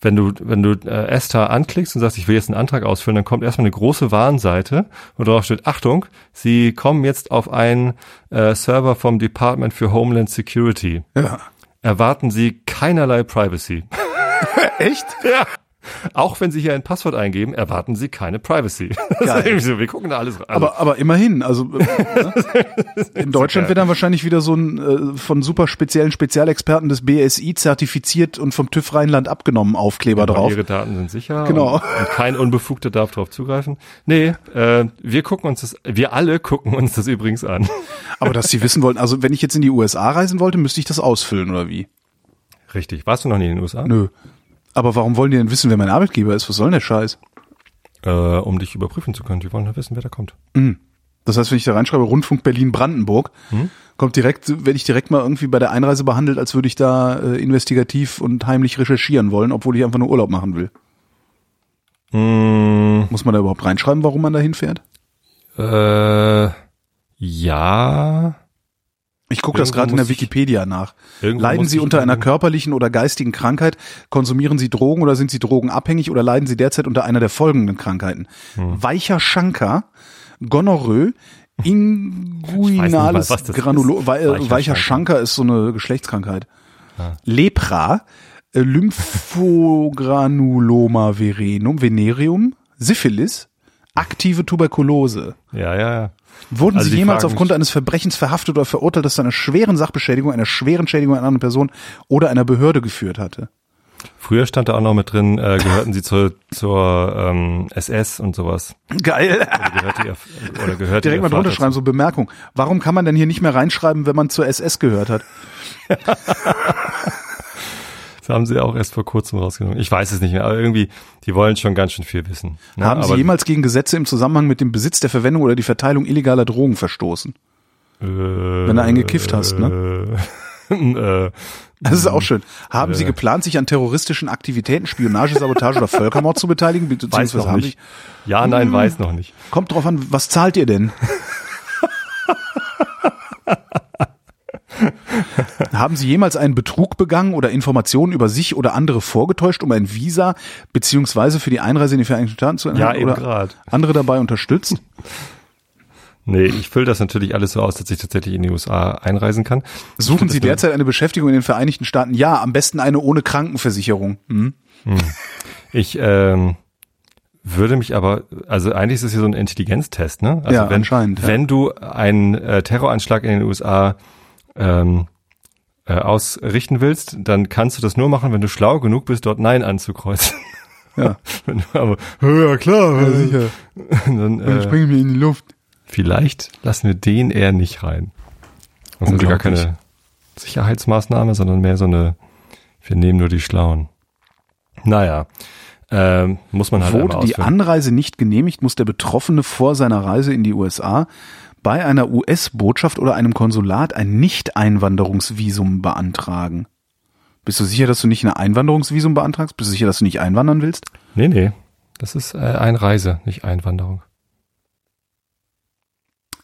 C: wenn du, wenn du äh, Esther anklickst und sagst, ich will jetzt einen Antrag ausfüllen, dann kommt erstmal eine große Warnseite, wo drauf steht, Achtung, Sie kommen jetzt auf einen äh, Server vom Department für Homeland Security.
B: Ja.
C: Erwarten Sie keinerlei Privacy. [LAUGHS]
B: Echt?
C: ja. Auch wenn Sie hier ein Passwort eingeben, erwarten Sie keine Privacy. [LAUGHS] So, wir gucken da alles rein.
B: Aber, aber immerhin, also äh, ne? in [LAUGHS] Deutschland wird dann wahrscheinlich wieder so ein äh, von super speziellen Spezialexperten des BSI zertifiziert und vom TÜV Rheinland abgenommen Aufkleber
C: Aber
B: drauf.
C: Ihre Daten sind sicher.
B: Genau.
C: Und, und kein Unbefugter darf darauf zugreifen. Nee, äh, wir gucken uns das, wir alle gucken uns das übrigens an. [LAUGHS]
B: Aber dass sie wissen wollten, also wenn ich jetzt in die USA reisen wollte, müsste ich das ausfüllen oder wie?
C: Richtig. Warst du noch nie in den USA?
B: Nö. Aber warum wollen die denn wissen, wer mein Arbeitgeber ist? Was soll denn der Scheiß?
C: Äh, um dich überprüfen zu können. Die wollen ja wissen, wer da kommt.
B: Das heißt, wenn ich da reinschreibe, Rundfunk Berlin-Brandenburg, kommt direkt, werde ich direkt mal irgendwie bei der Einreise behandelt, als würde ich da äh, investigativ und heimlich recherchieren wollen, obwohl ich einfach nur Urlaub machen will.
C: Mm,
B: Muss man da überhaupt reinschreiben, warum man da hinfährt?
C: äh, ja.
B: Ich gucke das gerade in der Wikipedia nach. Leiden Sie unter einer körperlichen oder geistigen Krankheit? Konsumieren Sie Drogen oder sind Sie drogenabhängig oder leiden Sie derzeit unter einer der folgenden Krankheiten?
C: Hm.
B: Weicher Schanker, Gonorrhoe, inguinales Granulo äh,
C: Weicher
B: Weicher
C: Schanker.
B: Ist so eine Geschlechtskrankheit. Lepra, äh, Lymphogranuloma verenum, venereum, Syphilis, aktive Tuberkulose.
C: Ja, ja, ja.
B: Wurden
C: Also
B: Sie jemals
C: fragen
B: aufgrund eines Verbrechens verhaftet oder verurteilt, das zu einer schweren Sachbeschädigung, einer schweren Schädigung einer anderen Person oder einer Behörde geführt hatte?
C: Früher stand da auch noch mit drin, äh, gehörten sie zur, zur ähm, SS und sowas.
B: Geil.
C: Oder gehörte ihr, oder gehörte
B: Direkt mal drunter schreiben, so Bemerkung. Warum kann man denn hier nicht mehr reinschreiben, wenn man zur SS gehört hat? [LAUGHS]
C: Das haben sie auch erst vor kurzem rausgenommen. Ich weiß es nicht mehr, aber irgendwie, die wollen schon ganz schön viel wissen. ne?
B: Haben Sie
C: aber,
B: jemals gegen Gesetze im Zusammenhang mit dem Besitz, der Verwendung oder die Verteilung illegaler Drogen verstoßen?
C: äh,
B: wenn du einen gekifft hast,
C: ne? [LAUGHS] äh,
B: Das ist auch schön. Haben Sie
C: Äh.
B: geplant, sich an terroristischen Aktivitäten, Spionage, Sabotage oder Völkermord zu beteiligen? [LAUGHS]
C: weiß noch nicht. Ja, nein, weiß noch nicht.
B: Sie, kommt drauf an, was zahlt ihr denn? [LAUGHS] Haben Sie jemals einen Betrug begangen oder Informationen über sich oder andere vorgetäuscht, um ein Visa beziehungsweise für die Einreise in die Vereinigten Staaten zu
C: Ja,
B: erhalten
C: eben
B: oder
C: gerade.
B: andere dabei unterstützt?
C: Nee, ich fülle das natürlich alles so aus, dass ich tatsächlich in die USA einreisen kann.
B: Suchen Sie derzeit eine Beschäftigung in den Vereinigten Staaten? Ja, am besten eine ohne Krankenversicherung. Hm?
C: Ich ähm, würde mich aber, also eigentlich ist es hier so ein Intelligenztest, ne? Also
B: Ja,
C: wenn,
B: anscheinend, ja.
C: Wenn du einen äh, Terroranschlag in den USA ähm, äh, ausrichten willst, dann kannst du das nur machen, wenn du schlau genug bist, dort Nein anzukreuzen.
B: Ja. [LAUGHS]
C: Aber, ja klar,
B: Ja, sicher. [LAUGHS]
C: dann, äh,
B: mir in die Luft.
C: vielleicht lassen wir den eher nicht rein. Das ist gar keine Sicherheitsmaßnahme, sondern mehr so eine, wir nehmen nur die Schlauen. Naja, ähm, muss man halt
B: Wurde die Anreise nicht genehmigt, muss der Betroffene vor seiner Reise in die USA bei einer US-Botschaft oder einem Konsulat ein Nicht-Einwanderungsvisum beantragen. Bist du sicher, dass du nicht ein Einwanderungsvisum beantragst? Bist du sicher, dass du nicht einwandern willst?
C: Nee, nee. Das ist äh, Einreise, nicht Einwanderung.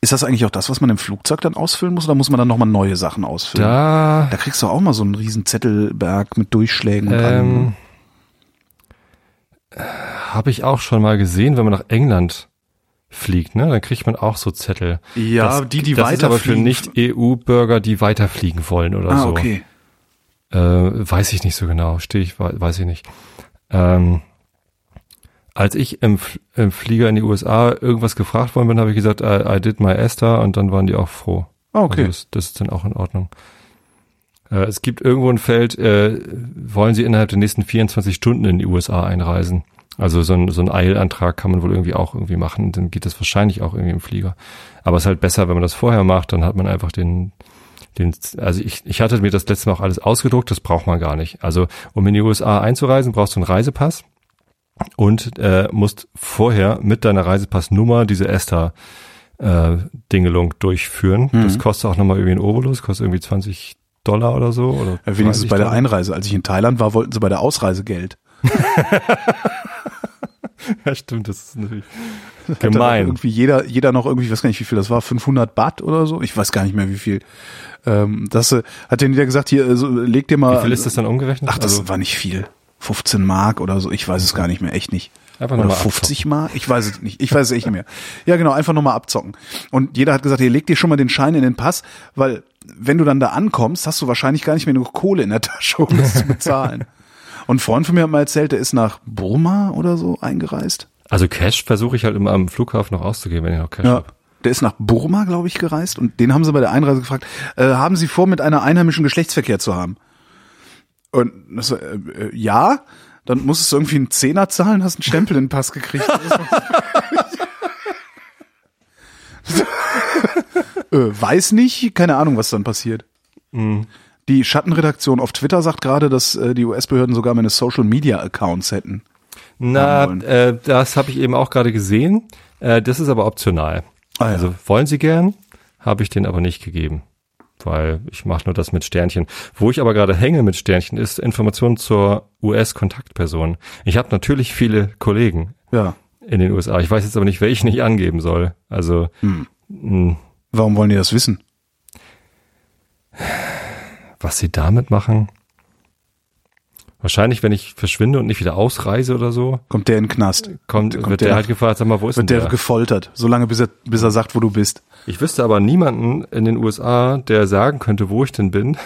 B: Ist das eigentlich auch das, was man im Flugzeug dann ausfüllen muss oder muss man dann nochmal neue Sachen ausfüllen?
C: Da,
B: da kriegst du auch mal so einen riesen Zettelberg mit Durchschlägen. und allem,
C: ähm,
B: ne?
C: habe ich auch schon mal gesehen, wenn man nach England fliegt, ne? Dann kriegt man auch so Zettel.
B: Ja,
C: das,
B: die, die
C: das ist aber für
B: weiterfliegen.
C: Nicht-EU-Bürger, die weiterfliegen wollen oder
B: Ah,
C: so.
B: okay.
C: Äh, weiß ich nicht so genau, stehe ich, wei- weiß ich nicht. Ähm, als ich im, im Flieger in die USA irgendwas gefragt worden bin, habe ich gesagt, I, I did my ESTA und dann waren die auch froh.
B: Ah, okay.
C: Also das, das ist dann auch in Ordnung. Äh, es gibt irgendwo ein Feld, äh, wollen Sie innerhalb der nächsten 24 Stunden in die USA einreisen? Also so ein, so ein Eilantrag kann man wohl irgendwie auch irgendwie machen, dann geht das wahrscheinlich auch irgendwie im Flieger. Aber es ist halt besser, wenn man das vorher macht, dann hat man einfach den, den, also ich, ich hatte mir das letzte Mal auch alles ausgedruckt, das braucht man gar nicht. Also um in die USA einzureisen, brauchst du einen Reisepass und äh, musst vorher mit deiner Reisepassnummer diese ESTA äh, Dingelung durchführen.
B: Mhm.
C: Das kostet auch nochmal irgendwie einen Obolus, kostet irgendwie 20 Dollar oder so. Oder
B: Ja, wenigstens
C: 30
B: bei der. Einreise. Als ich in Thailand war, wollten sie bei der Ausreise Geld. [LAUGHS] [LAUGHS]
C: Ja, stimmt, das ist natürlich gemein.
B: Irgendwie jeder, jeder noch irgendwie, ich weiß gar nicht, wie viel das war, 500 Baht oder so. Ich weiß gar nicht mehr, wie viel. Ähm, das äh, hat der wieder gesagt, hier, äh, so, leg dir mal.
C: Wie viel ist das dann umgerechnet?
B: Ach, das
C: also,
B: war nicht viel. 15 Mark oder so. Ich weiß es gar nicht mehr, echt nicht.
C: Einfach
B: Oder
C: nochmal
B: 50 Mark? Ich weiß es nicht. Ich weiß es echt nicht mehr. Ja, genau, einfach nochmal abzocken. Und jeder hat gesagt, hier leg dir schon mal den Schein in den Pass, weil wenn du dann da ankommst, hast du wahrscheinlich gar nicht mehr genug Kohle in der Tasche, um das zu bezahlen. Und ein Freund von mir hat mal erzählt, der ist nach Burma oder so eingereist.
C: also Cash versuche ich halt immer am Flughafen noch auszugeben, wenn ich noch Cash
B: Ja.
C: habe.
B: Der ist nach Burma, glaube ich, gereist und den haben sie bei der Einreise gefragt, äh, haben Sie vor, mit einer Einheimischen Geschlechtsverkehr zu haben? Und das, äh, äh, ja, dann musstest du irgendwie einen Zehner zahlen, hast einen Stempel in den Pass gekriegt. [LAUGHS] [LAUGHS] äh, weiß nicht, keine Ahnung, was dann passiert. Die Schattenredaktion auf Twitter sagt gerade, dass äh, die US-Behörden sogar meine Social-Media-Accounts hätten.
C: Na, äh, das habe ich eben auch gerade gesehen. Äh, das ist aber optional.
B: Ah, ja.
C: Also wollen Sie gern, habe ich den aber nicht gegeben. Weil ich mache nur das mit Sternchen. Wo ich aber gerade hänge mit Sternchen, ist Informationen zur US-Kontaktperson. Ich habe natürlich viele Kollegen
B: Ja.
C: in den USA. Ich weiß jetzt aber nicht, welchen ich angeben soll. Also
B: Hm.
C: mh,
B: Warum wollen die das wissen?
C: Was sie damit machen. Wahrscheinlich, wenn ich verschwinde und nicht wieder ausreise oder so,
B: Kommt der in den Knast?
C: kommt,
B: Kommt
C: wird
B: der-
C: der halt gefragt, sag mal, wo ist denn
B: Wird der
C: der?
B: gefoltert, solange bis er, bis er sagt, wo du bist.
C: Ich wüsste aber niemanden in den USA, der sagen könnte, wo ich denn bin,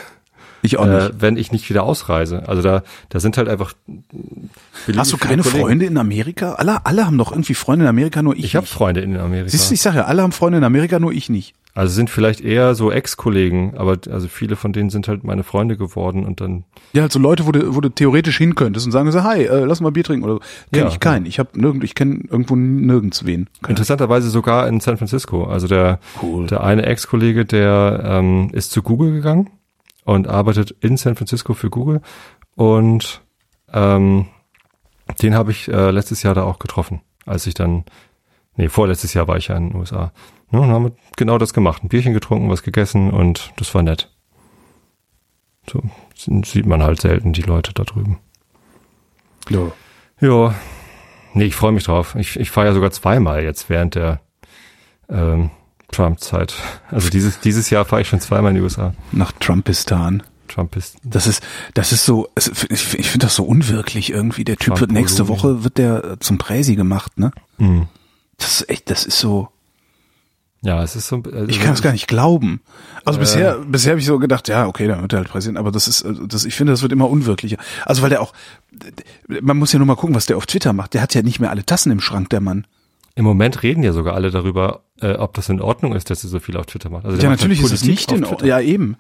B: Ich auch
C: äh,
B: nicht.
C: wenn ich nicht wieder ausreise. Also da, da sind halt einfach.
B: Hast du keine
C: Kollegen.
B: Freunde in Amerika? Alle, alle haben doch irgendwie Freunde in Amerika, nur ich,
C: Ich habe. Freunde in Amerika.
B: Siehst du, ich sag ja, alle haben Freunde in Amerika, nur ich nicht.
C: Also sind vielleicht eher so Ex-Kollegen, aber also viele von denen sind halt meine Freunde geworden und dann.
B: Ja, halt so Leute, wo du, wo du theoretisch hin könntest und sagen so, hi, äh, lass mal Bier trinken oder so. Kenn
C: Ja,
B: ich keinen. Ich habe nirgend, ich kenne irgendwo nirgends wen. Keine-
C: Interessanterweise sogar in San Francisco. Also der,
B: Cool.
C: der eine Ex-Kollege, der ähm, ist zu Google gegangen und arbeitet in San Francisco für Google. Und ähm, den habe ich äh, letztes Jahr da auch getroffen, als ich dann, nee, vorletztes Jahr war ich ja in den USA. Ja, und haben wir genau das gemacht. Ein Bierchen getrunken, was gegessen und das war nett. So sieht man halt selten die Leute da drüben.
B: Ja.
C: Ja, nee, ich freue mich drauf. Ich, ich fahre ja sogar zweimal jetzt während der ähm, Trump-Zeit. Also dieses, dieses Jahr fahre ich schon zweimal in die USA.
B: Nach Trumpistan.
C: Trump ist.
B: Das ist, das ist so, ich, ich finde das so unwirklich irgendwie. Der Typ wird nächste. Woche, wird der zum Präsi gemacht, ne?
C: Mhm.
B: Das ist echt, das ist so,
C: Ja, es ist so. Also
B: Ich kann es gar nicht glauben. Also
C: Äh.
B: bisher, bisher habe ich so gedacht, ja, okay, dann wird er halt Präsident, aber das ist, äh, das, ich finde, das wird immer unwirklicher. Also weil der auch, man muss ja nur mal gucken, was der auf Twitter macht. Der hat ja nicht mehr alle Tassen im Schrank, der Mann.
C: Im Moment reden ja sogar alle darüber, äh, ob das in Ordnung ist, dass er so viel auf Twitter macht. Also
B: Ja,
C: halt
B: natürlich ist es nicht in
C: Twitter.
B: Ordnung. Ja, eben.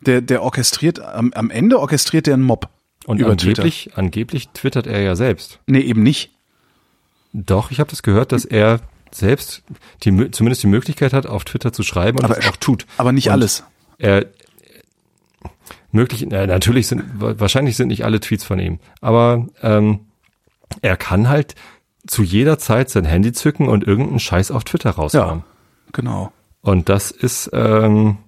B: Der, der orchestriert, am, am Ende orchestriert der einen Mob.
C: Und
B: über
C: angeblich, angeblich twittert er ja selbst.
B: Nee, eben nicht.
C: Doch, ich habe das gehört, dass er selbst die, zumindest die Möglichkeit hat, auf Twitter zu schreiben und
B: aber
C: es auch tut.
B: Aber nicht
C: und
B: alles.
C: Er, möglich, äh, natürlich sind, wahrscheinlich sind nicht alle Tweets von ihm, aber ähm, er kann halt zu jeder Zeit sein Handy zücken und irgendeinen Scheiß auf Twitter raushauen.
B: Ja, genau.
C: Und das ist ähm,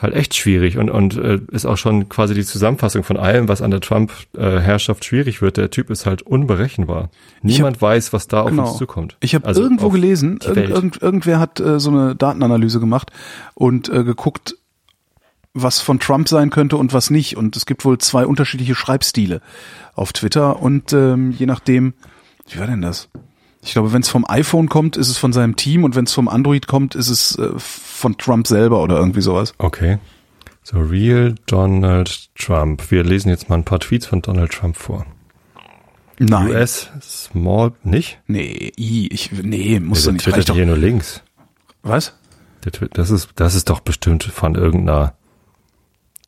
C: halt echt schwierig und, und äh, ist auch schon quasi die Zusammenfassung von allem, was an der Trump-Herrschaft schwierig wird. Der Typ ist halt unberechenbar. Niemand
B: hab,
C: weiß, was da auf
B: genau.
C: uns zukommt.
B: Ich habe also irgendwo gelesen, irgend, irgend, irgendwer hat äh, so eine Datenanalyse gemacht und äh, geguckt, was von Trump sein könnte und was nicht. Und es gibt wohl zwei unterschiedliche Schreibstile auf Twitter und ähm, je nachdem, wie war denn das? Ich glaube, wenn es vom iPhone kommt, ist es von seinem Team und wenn es vom Android kommt, ist es äh, von Trump selber oder irgendwie sowas.
C: Okay. So, Real Donald Trump. Wir lesen jetzt mal ein paar Tweets von Donald Trump vor.
B: Nein.
C: US Small, nicht?
B: Nee, I, ich, nee, muss
C: ja,
B: nicht.
C: Twitter
B: doch.
C: hier nur links.
B: Was?
C: Der, das ist, das ist doch bestimmt von irgendeiner,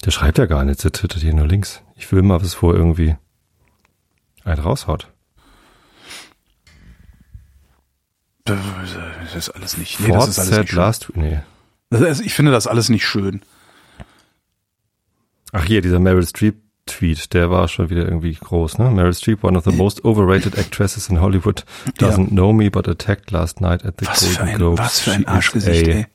C: der schreibt ja gar nichts, der twittert hier nur links. Ich will mal was vor irgendwie einen raushaut.
B: Das ist alles nicht.
C: Nee, das ist alles nicht last, nee.
B: Also ich finde das alles nicht schön.
C: Ach hier, dieser Meryl Streep Tweet, der war schon wieder irgendwie groß, ne? Meryl Streep, one of the most overrated actresses in Hollywood, doesn't ja. know me, but attacked last night at the
B: was
C: Golden
B: ein,
C: Globes.
B: Was für ein Arschgesicht, ey.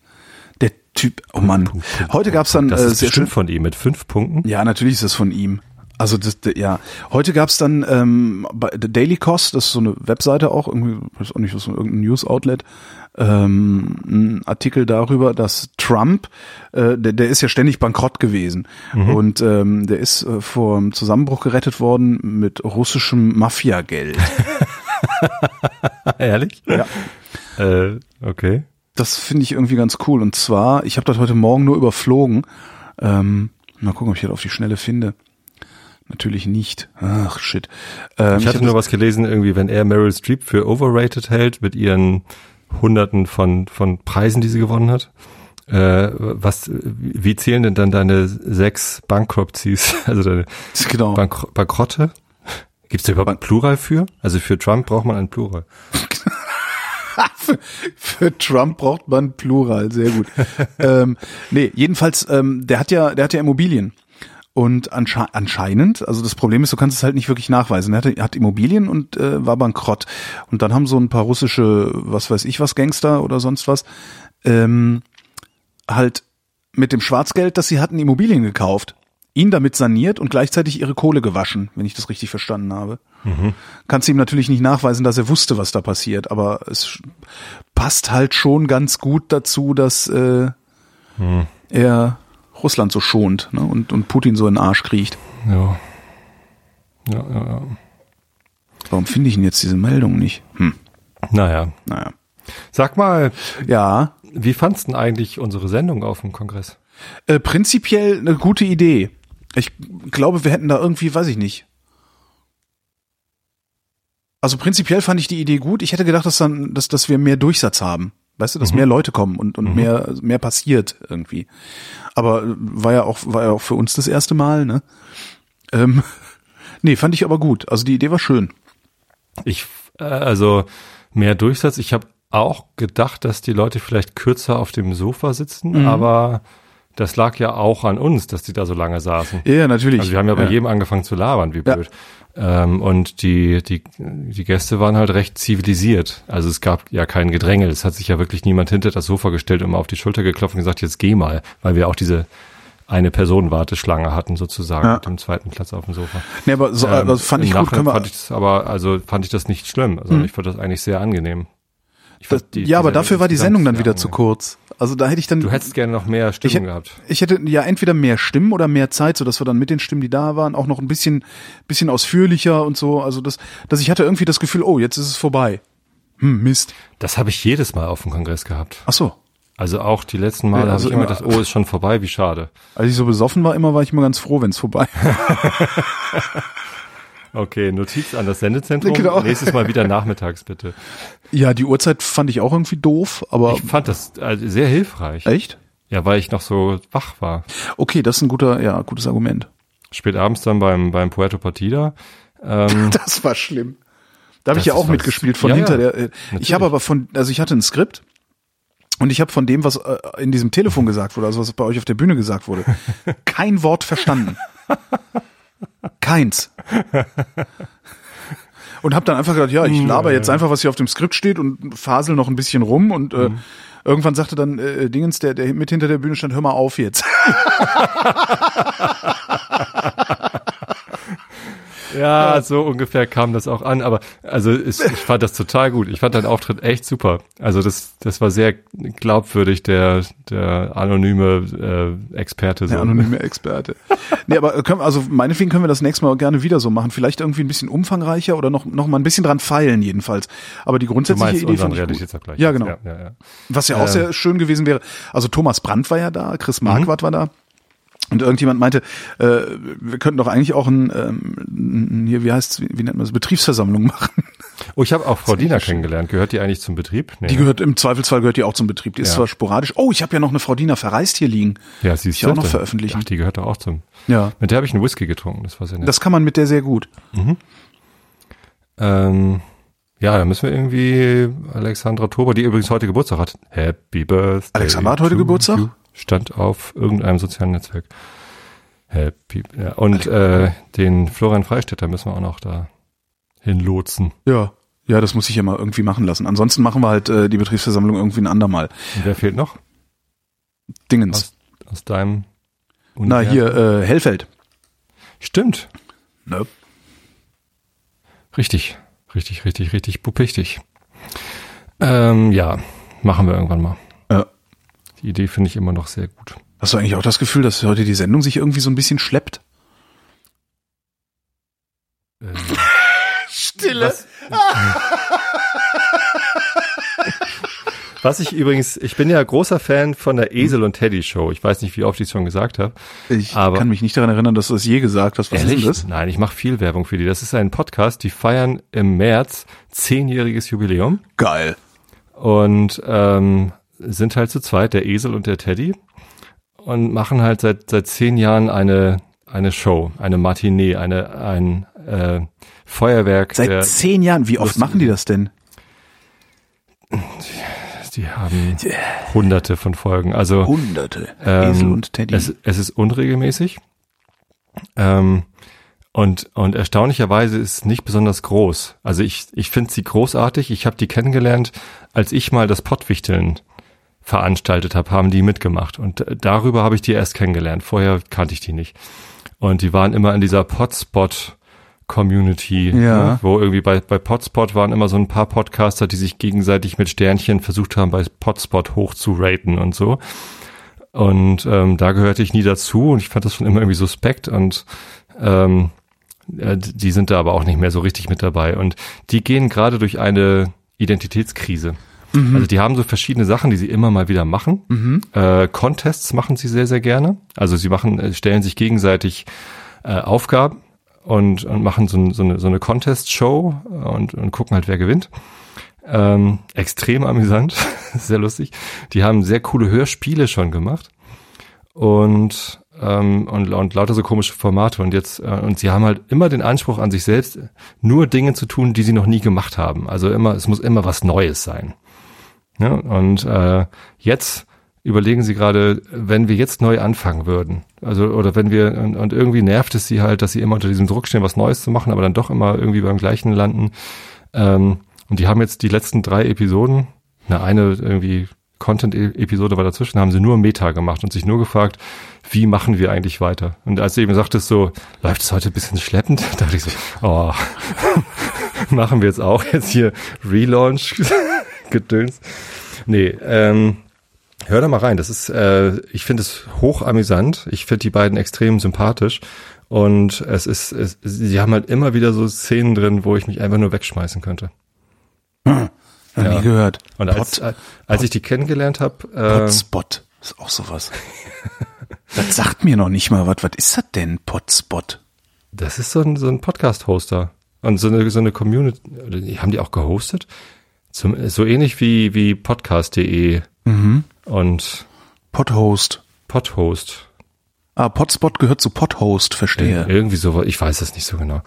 B: Der Typ, oh Mann. Heute gab's dann
C: das
B: äh,
C: ist
B: sehr schön
C: von ihm mit fünf Punkten.
B: Ja, natürlich ist das von ihm. Also das, ja, heute gab's dann ähm, bei The Daily Cost, das ist so eine Webseite auch, irgendwie, weiß auch nicht, was so irgendein News-Outlet, ähm, ein Artikel darüber, dass Trump, äh, der, der ist ja ständig bankrott gewesen mhm. und ähm, der ist äh, vor dem Zusammenbruch gerettet worden mit russischem Mafiageld. [LAUGHS]
C: Ehrlich?
B: Ja.
C: Äh, okay.
B: Das finde ich irgendwie ganz cool. Und zwar, ich habe das heute Morgen nur überflogen. Ähm, mal gucken, ob ich das auf die Schnelle finde. Natürlich nicht. Ach, shit.
C: Ähm, ich hatte ich nur was gelesen, irgendwie, wenn er Meryl Streep für overrated hält mit ihren Hunderten von, von Preisen, die sie gewonnen hat. Äh, was, wie zählen denn dann deine sechs Bankruptcies, [LAUGHS] also deine
B: genau.
C: Bank Bankrotte? Gibt es da überhaupt ein Plural für? Also für Trump braucht man ein Plural. [LAUGHS]
B: für, für Trump braucht man Plural, sehr gut. [LAUGHS] ähm, nee, jedenfalls, ähm, der hat ja, der hat ja Immobilien. Und ansche anscheinend, also das Problem ist, du kannst es halt nicht wirklich nachweisen. Er hat, hat Immobilien und äh, war bankrott. Und dann haben so ein paar russische, was weiß ich was, Gangster oder sonst was, ähm, halt mit dem Schwarzgeld, das sie hatten, Immobilien gekauft, ihn damit saniert und gleichzeitig ihre Kohle gewaschen, wenn ich das richtig verstanden habe. Mhm. Kannst ihm natürlich nicht nachweisen, dass er wusste, was da passiert, aber es passt halt schon ganz gut dazu, dass äh, mhm. er Russland so schont ne? und, und Putin so in den Arsch kriecht.
C: Ja. Ja, ja, ja.
B: Warum finde ich denn jetzt diese Meldung nicht? Hm.
C: Naja.
B: Naja.
C: Sag mal,
B: ja.
C: Wie fandst du eigentlich unsere Sendung auf dem Kongress?
B: Äh, prinzipiell eine gute Idee. Ich glaube, wir hätten da irgendwie, weiß ich nicht. Also prinzipiell fand ich die Idee gut. Ich hätte gedacht, dass dann, dass, dass wir mehr Durchsatz haben. Weißt du, dass mhm. mehr Leute kommen und, und mhm. mehr, mehr passiert irgendwie. Aber war ja auch, war ja auch für uns das erste Mal, ne? Ähm, [LAUGHS] nee, fand ich aber gut. Also die Idee war schön.
C: Ich, äh, also mehr Durchsatz. Ich habe auch gedacht, dass die Leute vielleicht kürzer auf dem Sofa sitzen, mhm. aber das lag ja auch an uns, dass die da so lange saßen.
B: Ja, natürlich.
C: Also wir haben ja bei ja. jedem angefangen zu labern, wie blöd. Ja. Ähm, und die, die, die Gäste waren halt recht zivilisiert. Also es gab ja kein Gedränge. Es hat sich ja wirklich niemand hinter das Sofa gestellt und mal auf die Schulter geklopft und gesagt, jetzt geh mal, weil wir auch diese eine Personenwarteschlange hatten sozusagen ja. mit dem zweiten Platz auf dem Sofa.
B: Nee, aber so, ähm, das fand ich gut.
C: Können wir fand ich das aber, also fand ich das nicht schlimm. Also mhm. ich fand das eigentlich sehr angenehm.
B: Das, die, ja, aber dafür war die Sendung dann wieder zu kurz. Also da hätte ich dann.
C: Du hättest gerne noch mehr Stimmen
B: ich,
C: gehabt.
B: Ich hätte ja entweder mehr Stimmen oder mehr Zeit, so dass wir dann mit den Stimmen, die da waren, auch noch ein bisschen, bisschen ausführlicher und so. Also das, dass ich hatte irgendwie das Gefühl, oh, jetzt ist es vorbei. Hm, Mist.
C: Das habe ich jedes Mal auf dem Kongress gehabt.
B: Ach so.
C: Also auch die letzten Male ja, also habe ich immer gedacht, oh, ist schon vorbei, wie schade.
B: Als ich so besoffen war, immer war ich immer ganz froh, wenn es vorbei. [LAUGHS]
C: Okay, Notiz an das Sendezentrum. [LAUGHS] Genau. Nächstes Mal wieder nachmittags, bitte.
B: Ja, die Uhrzeit fand ich auch irgendwie doof, aber.
C: Ich fand das also sehr hilfreich.
B: Echt?
C: Ja, weil ich noch so wach war.
B: Okay, das ist ein guter, ja, gutes Argument.
C: Spät abends dann beim, beim Puerto Partida. Ähm, [LAUGHS]
B: das war schlimm. Da habe ich ja auch mitgespielt von
C: Ja,
B: hinter
C: ja,
B: der. Äh, ich habe aber von, also ich hatte ein Skript und ich habe von dem, was äh, in diesem Telefon gesagt wurde, also was bei euch auf der Bühne gesagt wurde, [LAUGHS] kein Wort verstanden. Keins. Und habe dann einfach gedacht, ja, ich laber jetzt einfach, was hier auf dem Skript steht und fasel noch ein bisschen rum und äh, irgendwann sagte dann äh, Dingens, der, der mit hinter der Bühne stand, hör mal auf jetzt. [LAUGHS]
C: Ja, so ungefähr kam das auch an, aber also es, ich fand das total gut. Ich fand deinen Auftritt echt super. Also das, das war sehr glaubwürdig, der, der anonyme äh, Experte. So.
B: Der anonyme Experte. nee, aber können, also meinetwegen können wir das nächste Mal gerne wieder so machen. Vielleicht irgendwie ein bisschen umfangreicher oder noch, noch mal ein bisschen dran feilen jedenfalls. Aber die grundsätzliche Idee fand ich gut. Ja, genau.
C: Ja, ja, ja.
B: Was ja auch
C: Ähm.
B: sehr schön gewesen wäre. Also Thomas Brandt war ja da, Chris Marquardt war da. Und irgendjemand meinte, äh, wir könnten doch eigentlich auch ein, ähm, hier, wie heißt's, wie, wie nennt man das, Betriebsversammlung machen.
C: Oh, ich habe auch Frau Diener kennengelernt. Gehört die eigentlich zum Betrieb? Nee.
B: Die gehört, im Zweifelsfall gehört die auch zum Betrieb. Die ist
C: Ja.
B: zwar sporadisch. Oh, ich habe ja noch eine Frau Diener verreist hier liegen.
C: ja, sie ist
B: ich auch noch
C: Dritte.
B: veröffentlichen.
C: Ach, die gehört doch auch zum.
B: Ja.
C: Mit der habe ich einen Whisky getrunken. Das war sehr nett.
B: Das kann man mit der sehr gut.
C: Ähm, ja, da müssen wir irgendwie Alexandra Tober, die übrigens heute Geburtstag hat. Happy Birthday.
B: Alexandra hat heute Geburtstag?
C: you. Stand auf irgendeinem sozialen Netzwerk. Happy. Ja, und äh, den Florian Freistetter müssen wir auch noch da hinlotsen.
B: Ja. Ja, das muss ich ja mal irgendwie machen lassen. Ansonsten machen wir halt äh, die Betriebsversammlung irgendwie ein andermal.
C: Und wer fehlt noch
B: Dingens.
C: aus, aus deinem
B: Na,
C: Universum?
B: hier, äh, Hellfeld.
C: Stimmt.
B: Ne?
C: Richtig. Richtig, richtig, richtig pupichtig. Ähm, ja, machen wir irgendwann mal. Die Idee finde ich immer noch sehr gut.
B: Hast du eigentlich auch das Gefühl, dass heute die Sendung sich irgendwie so ein bisschen schleppt?
C: Ähm, [LAUGHS]
B: Stille.
C: Was, was ich übrigens, ich bin ja großer Fan von der Esel und Teddy Show. Ich weiß nicht, wie oft ich es schon gesagt habe.
B: Ich kann mich nicht daran erinnern, dass du das je gesagt hast. Was ist denn das?
C: Nein, ich mache viel Werbung für die. Das ist ein Podcast, die feiern im März zehnjähriges Jubiläum
B: Geil.
C: und ähm, sind halt zu zweit, der Esel und der Teddy, und machen halt seit seit zehn Jahren eine eine Show, eine Matinee, eine ein äh, Feuerwerk.
B: Seit zehn Jahren. Wie oft machen die das denn?
C: die haben hunderte von Folgen. Also
B: Hunderte.
C: Ähm,
B: Esel und Teddy.
C: Es, es ist unregelmäßig. Ähm, und, und erstaunlicherweise ist es nicht besonders groß. Also ich, ich finde sie großartig. Ich habe die kennengelernt, als ich mal das Pottwichteln veranstaltet habe, haben die mitgemacht. Und äh, darüber habe ich die erst kennengelernt. Vorher kannte ich die nicht. Und die waren immer in dieser Potspot Community,
B: Ja.
C: ne, wo irgendwie bei, bei Potspot waren immer so ein paar Podcaster, die sich gegenseitig mit Sternchen versucht haben, bei Potspot hoch zu raten und so. Und ähm, da gehörte ich nie dazu und ich fand das schon immer irgendwie suspekt und ähm, äh, die sind da aber auch nicht mehr so richtig mit dabei. Und die gehen gerade durch eine Identitätskrise. Also die haben so verschiedene Sachen, die sie immer mal wieder machen. Äh, Contests machen sie sehr, sehr gerne. Also sie machen, äh, stellen sich gegenseitig äh, Aufgaben und, und machen so, so eine, so eine Contest-Show und, und gucken halt, wer gewinnt. Ähm, extrem amüsant, [LAUGHS] sehr lustig. Die haben sehr coole Hörspiele schon gemacht und ähm, und, und lauter so komische Formate und jetzt äh, und sie haben halt immer den Anspruch an sich selbst, nur Dinge zu tun, die sie noch nie gemacht haben. Also immer, es muss immer was Neues sein. Ja, und äh, jetzt überlegen sie gerade, wenn wir jetzt neu anfangen würden, also oder wenn wir und, und irgendwie nervt es sie halt, dass sie immer unter diesem Druck stehen, was Neues zu machen, aber dann doch immer irgendwie beim gleichen landen. Ähm, und die haben jetzt die letzten drei Episoden, na eine irgendwie Content-Episode war dazwischen, haben sie nur Meta gemacht und sich nur gefragt, wie machen wir eigentlich weiter? Und als du eben sagtest, so, läuft es heute ein bisschen schleppend, [LAUGHS] dachte ich so, oh, [LAUGHS] machen wir jetzt auch jetzt hier Relaunch gedöns. Nee, ähm, hör da mal rein. Das ist, äh, ich finde es hoch amüsant. Ich finde die beiden extrem sympathisch. Und es ist, es, sie haben halt immer wieder so Szenen drin, wo ich mich einfach nur wegschmeißen könnte.
B: Noch
C: ja.
B: nie gehört.
C: Und als,
B: Pot,
C: als ich die kennengelernt habe, äh,
B: Potspot. Ist auch sowas. [LAUGHS] das sagt mir noch nicht mal was. Was ist das denn, Potspot?
C: das ist so ein, so ein Podcast-Hoster. Und so eine, so eine Community, haben die auch gehostet? Zum, so ähnlich wie, wie podcast.de
B: Mhm.
C: und
B: Podhost.
C: Podhost.
B: Ah, Potspot gehört zu Podhost, verstehe.
C: Irgendwie so, ich weiß es nicht so genau.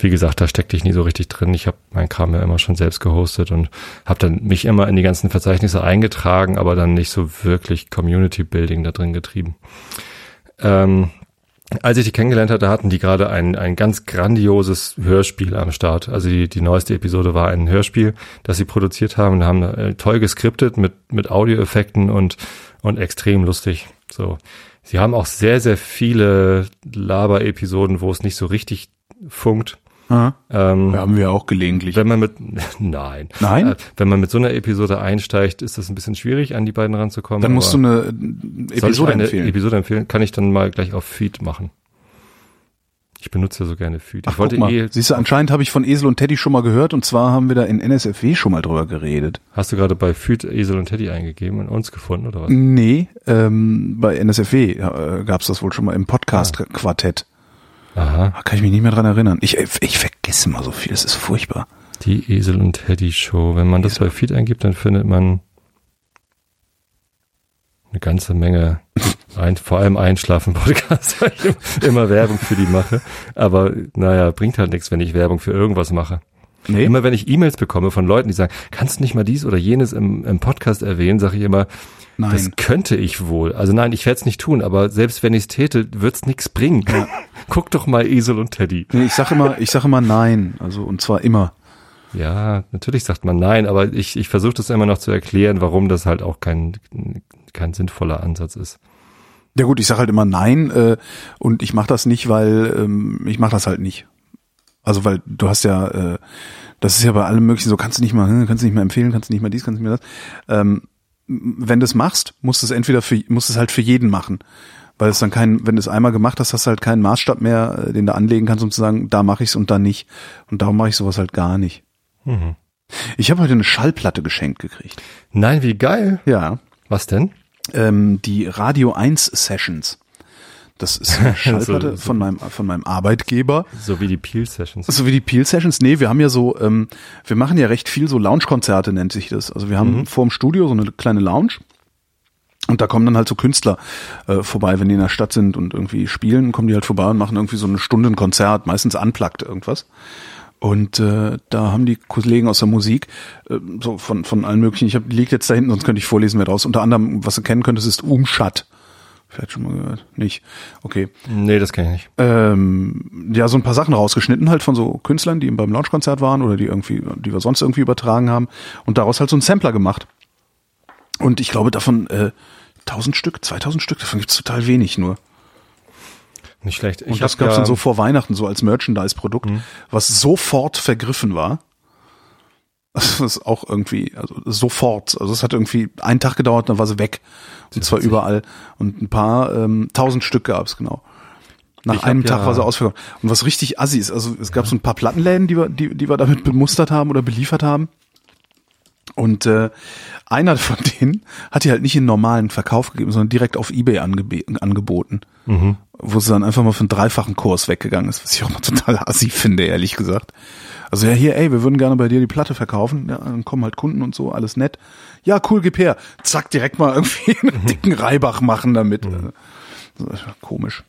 C: wie gesagt, da steckte ich nie so richtig drin. Ich habe mein Kram ja immer schon selbst gehostet und habe dann mich immer in die ganzen Verzeichnisse eingetragen, aber dann nicht so wirklich Community Building da drin getrieben. Ähm, als ich die kennengelernt hatte, hatten die gerade ein, ein ganz grandioses Hörspiel am Start. Also die, die neueste Episode war ein Hörspiel, das sie produziert haben und haben äh, toll geskriptet mit, mit Audioeffekten und, und extrem lustig. So. Sie haben auch sehr, sehr viele Laber-Episoden, wo es nicht so richtig funkt.
B: Ähm, haben wir auch gelegentlich.
C: Wenn man mit, [LAUGHS] nein.
B: Nein?
C: Äh, wenn man mit so einer Episode einsteigt, ist das ein bisschen schwierig, an die beiden ranzukommen.
B: Dann musst du eine
C: soll ich
B: Episode
C: eine
B: empfehlen.
C: Episode empfehlen? Kann ich dann mal gleich auf Feed machen. Ich benutze ja so gerne Feed.
B: Ach,
C: ich wollte
B: guck mal.
C: eh,
B: Siehst du, anscheinend habe ich von Esel und Teddy schon mal gehört und zwar haben wir da in NSFW schon mal drüber geredet.
C: hast du gerade bei Feed Esel und Teddy eingegeben und uns gefunden oder was?
B: Nee, ähm, bei NSFW äh, gab es das wohl schon mal im Podcast-Quartett.
C: Aha.
B: Da kann ich mich nicht mehr dran erinnern. Ich, ich vergesse mal so viel, das ist furchtbar.
C: Die Esel und Teddy Show. Wenn man das bei Feed eingibt, dann findet man eine ganze Menge, [LAUGHS] ein, vor allem Einschlafen-Podcasts, weil ich immer Werbung für die mache. Aber naja, bringt halt nichts, wenn ich Werbung für irgendwas mache.
B: Nee?
C: Immer wenn ich E-Mails bekomme von Leuten, die sagen, kannst du nicht mal dies oder jenes im, im Podcast erwähnen, sage ich immer,
B: Nein.
C: das könnte ich wohl. Also nein, ich werde es nicht tun, aber selbst wenn ich es täte, wird's nichts bringen. [LAUGHS] Guck doch mal Esel und Teddy.
B: Nee, ich sag immer, ich sag immer nein. Also und zwar immer.
C: Ja, natürlich sagt man nein, aber ich, ich versuche das immer noch zu erklären, warum das halt auch kein, kein sinnvoller Ansatz ist.
B: Ja gut, ich sag halt immer nein äh, und ich mache das nicht, weil ähm, ich mache das halt nicht. Also weil du hast ja, äh, das ist ja bei allem möglichen so, kannst du nicht mal, hm, kannst du nicht mal empfehlen, kannst du nicht mal dies, kannst du nicht mal das. Ähm, wenn du es machst, musst du es entweder für, musst es halt für jeden machen. Weil es dann kein, wenn du es einmal gemacht hast, hast du halt keinen Maßstab mehr, äh, den du anlegen kannst, um zu sagen, da mache ich's und da nicht. Und darum mache ich sowas halt gar nicht.
C: Mhm.
B: Ich habe heute eine Schallplatte geschenkt gekriegt.
C: Nein, wie geil.
B: Ja.
C: Was denn?
B: Ähm, die Radio 1 Sessions. Das ist eine [LAUGHS] Schallplatte
C: So- so-
B: von meinem von meinem Arbeitgeber.
C: So wie die Peel Sessions.
B: So wie die Peel Sessions. Nee, wir haben ja so, ähm, wir machen ja recht viel so Lounge-Konzerte, nennt sich das. Also wir haben vorm Studio so eine kleine Lounge. Und da kommen dann halt so Künstler äh, vorbei, wenn die in der Stadt sind und irgendwie spielen, kommen die halt vorbei und machen irgendwie so eine Stunde ein Konzert, meistens unplugged irgendwas. Und äh, da haben die Kollegen aus der Musik, äh, so von, von allen möglichen, ich hab, die liegt jetzt da hinten, sonst könnte ich vorlesen, wer draus. Unter anderem, was du kennen könntest, ist Umschat. Vielleicht schon mal gehört. Nicht. Okay.
C: Nee, das kann ich nicht.
B: Ähm, ja, so ein paar Sachen rausgeschnitten, halt von so Künstlern, die beim Launchkonzert waren oder die irgendwie, die wir sonst irgendwie übertragen haben und daraus halt so einen Sampler gemacht. Und ich glaube davon äh, 1000 Stück, 2000 Stück, davon gibt's total wenig nur.
C: Nicht schlecht.
B: Und
C: Ich
B: das
C: hab
B: gab's
C: ja,
B: dann so vor Weihnachten so als Merchandise-Produkt, was sofort vergriffen war. Das ist auch irgendwie, also sofort. Also es hat irgendwie einen Tag gedauert, dann war sie weg. Und zwar überall. Und ein paar, ähm, tausend Stück gab's genau. Nach
C: Ich
B: einem
C: ja-
B: Tag war sie ausverkauft. Und was richtig assi ist, also es gab so ein paar Plattenläden, die wir, die, die wir damit bemustert haben oder beliefert haben. Und äh, einer von [LAUGHS] denen hat die halt nicht in normalen Verkauf gegeben, sondern direkt auf Ebay angeboten.
C: Mhm.
B: Wo sie dann einfach mal für einen dreifachen Kurs weggegangen ist, was ich auch mal [LAUGHS] total assi finde, ehrlich gesagt. Also ja, hier, ey, wir würden gerne bei dir die Platte verkaufen. Ja, dann kommen halt Kunden und so, alles nett. Ja, cool, gib her. Zack, direkt mal [LAUGHS] irgendwie einen dicken Reibach machen damit. Also, das ist komisch.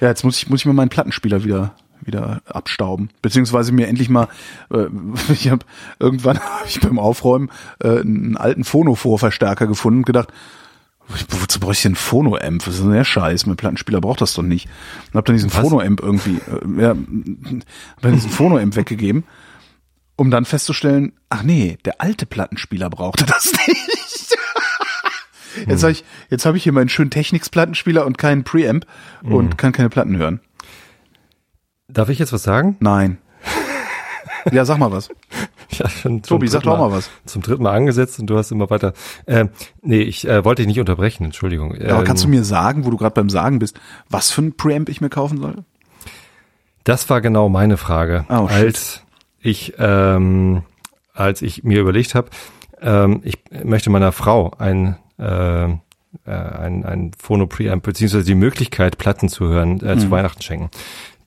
B: Ja, jetzt muss ich, muss ich mal meinen Plattenspieler wieder wieder abstauben, beziehungsweise mir endlich mal, äh, [LAUGHS] ich habe irgendwann [LAUGHS] hab ich beim Aufräumen äh, einen alten Phono-Vorverstärker gefunden und gedacht, wozu brauche ich denn einen Phono-Amp? Was ist denn der Scheiß? Mein Plattenspieler braucht das doch nicht. Und hab dann diesen? Phono-Amp irgendwie, äh, ja, hab dann diesen Phono-Amp weggegeben, um dann festzustellen, ach nee, der alte Plattenspieler brauchte das [LAUGHS] nicht. Jetzt habe ich, jetzt habe ich hier meinen schönen Technics-Plattenspieler und keinen Preamp und kann keine Platten hören.
C: Darf ich jetzt was sagen?
B: Nein. Ja, sag mal was. [LAUGHS]
C: Ja, schon
B: Tobi, sag doch mal was.
C: Zum dritten Mal angesetzt und du hast immer weiter. Ähm, nee, ich äh, wollte dich nicht unterbrechen, Entschuldigung.
B: Aber
C: Ähm,
B: kannst du mir sagen, wo du gerade beim Sagen bist, was für ein Preamp ich mir kaufen soll?
C: Das war genau meine Frage.
B: Oh,
C: als ich, ähm, als ich mir überlegt habe, ähm, ich möchte meiner Frau ein äh, äh, ein, ein Phono Preamp beziehungsweise die Möglichkeit Platten zu hören äh,
B: Mhm.
C: zu Weihnachten schenken.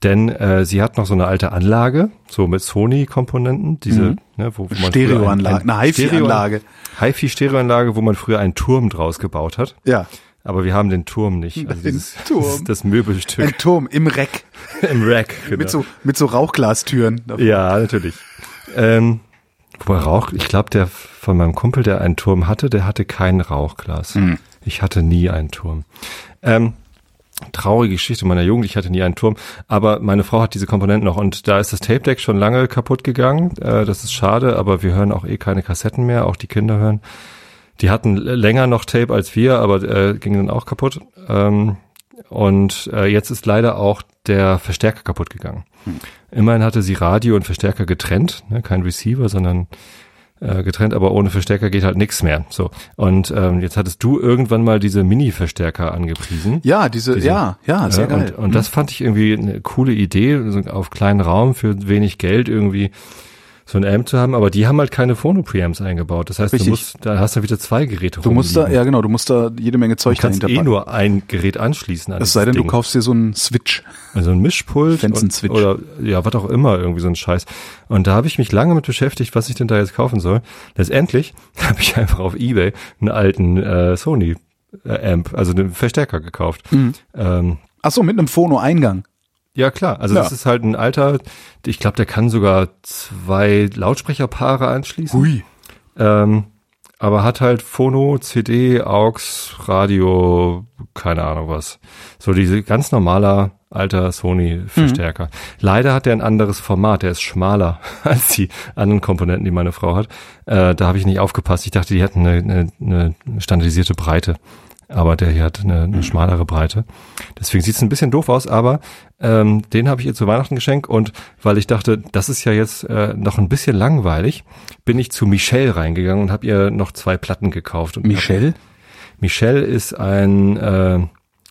C: Denn äh, sie hat noch so eine alte Anlage, so mit Sony-Komponenten, diese,
B: Mhm.
C: ne, wo, wo man
B: Stereoanlage, eine HiFi-Anlage.
C: Stereo- HiFi-Stereoanlage, wo man früher einen Turm draus gebaut hat.
B: Ja.
C: aber wir haben den Turm nicht. Also dieses, [LAUGHS]
B: Turm.
C: Das, das Möbelstück
B: Ein Turm im Reck [LAUGHS]
C: im Rack. [LAUGHS] Genau.
B: mit so mit so Rauchglastüren.
C: Ja, natürlich. Ähm, wobei Rauch, ich glaube, der von meinem Kumpel, der einen Turm hatte, der hatte kein Rauchglas. Ich hatte nie einen Turm. Ähm, traurige Geschichte meiner Jugend, ich hatte nie einen Turm, aber meine Frau hat diese Komponenten noch und da ist das Tape Deck schon lange kaputt gegangen. Äh, das ist schade, aber wir hören auch eh keine Kassetten mehr, auch die Kinder hören. Die hatten länger noch Tape als wir, aber äh, ging dann auch kaputt. Ähm, und äh, jetzt ist leider auch der Verstärker kaputt gegangen. Immerhin hatte sie Radio und Verstärker getrennt, ne, kein Receiver, sondern äh, getrennt, aber ohne Verstärker geht halt nichts mehr. So und ähm, jetzt hattest du irgendwann mal diese Mini-Verstärker angepriesen.
B: Ja, diese,
C: Diese-
B: ja, ja, sehr
C: Äh,
B: geil.
C: Und, und das fand ich irgendwie eine coole Idee, so auf kleinen Raum für wenig Geld irgendwie so ein Amp zu haben, aber die haben halt keine Phono-Preamps eingebaut. Das heißt,
B: Richtig.
C: du musst, da hast du wieder zwei Geräte
B: du musst da, ja genau, du musst da jede Menge Zeug
C: Du kannst
B: dahinter
C: eh nur ein Gerät anschließen. An
B: es sei denn,
C: dieses
B: du
C: Ding.
B: kaufst dir so einen Switch.
C: Also ein Mischpult und- oder ja, was auch immer, irgendwie so ein Scheiß. Und da habe ich mich lange mit beschäftigt, was ich denn da jetzt kaufen soll. Letztendlich [LAUGHS] habe ich einfach auf Ebay einen alten äh, Sony äh, Amp, also einen Verstärker gekauft. Ähm,
B: Ach so, mit einem Phono-Eingang.
C: Ja klar, also
B: Ja.
C: das ist halt ein alter, ich glaube, der kann sogar zwei Lautsprecherpaare anschließen.
B: Hui.
C: Ähm, aber hat halt Phono, CD, AUX, Radio, keine Ahnung was. So diese ganz normaler alter Sony-Verstärker. Leider hat der ein anderes Format, der ist schmaler [LAUGHS] als die anderen Komponenten, die meine Frau hat. Äh, da habe ich nicht aufgepasst. Ich dachte, die hätten eine, eine, eine standardisierte Breite. Aber der hier hat eine, eine schmalere Breite. Deswegen sieht es ein bisschen doof aus, aber ähm, den habe ich ihr zu Weihnachten geschenkt und weil ich dachte, das ist ja jetzt äh, noch ein bisschen langweilig, bin ich zu Michelle reingegangen und habe ihr noch zwei Platten gekauft. Und
B: Michelle?
C: Michelle ist ein äh,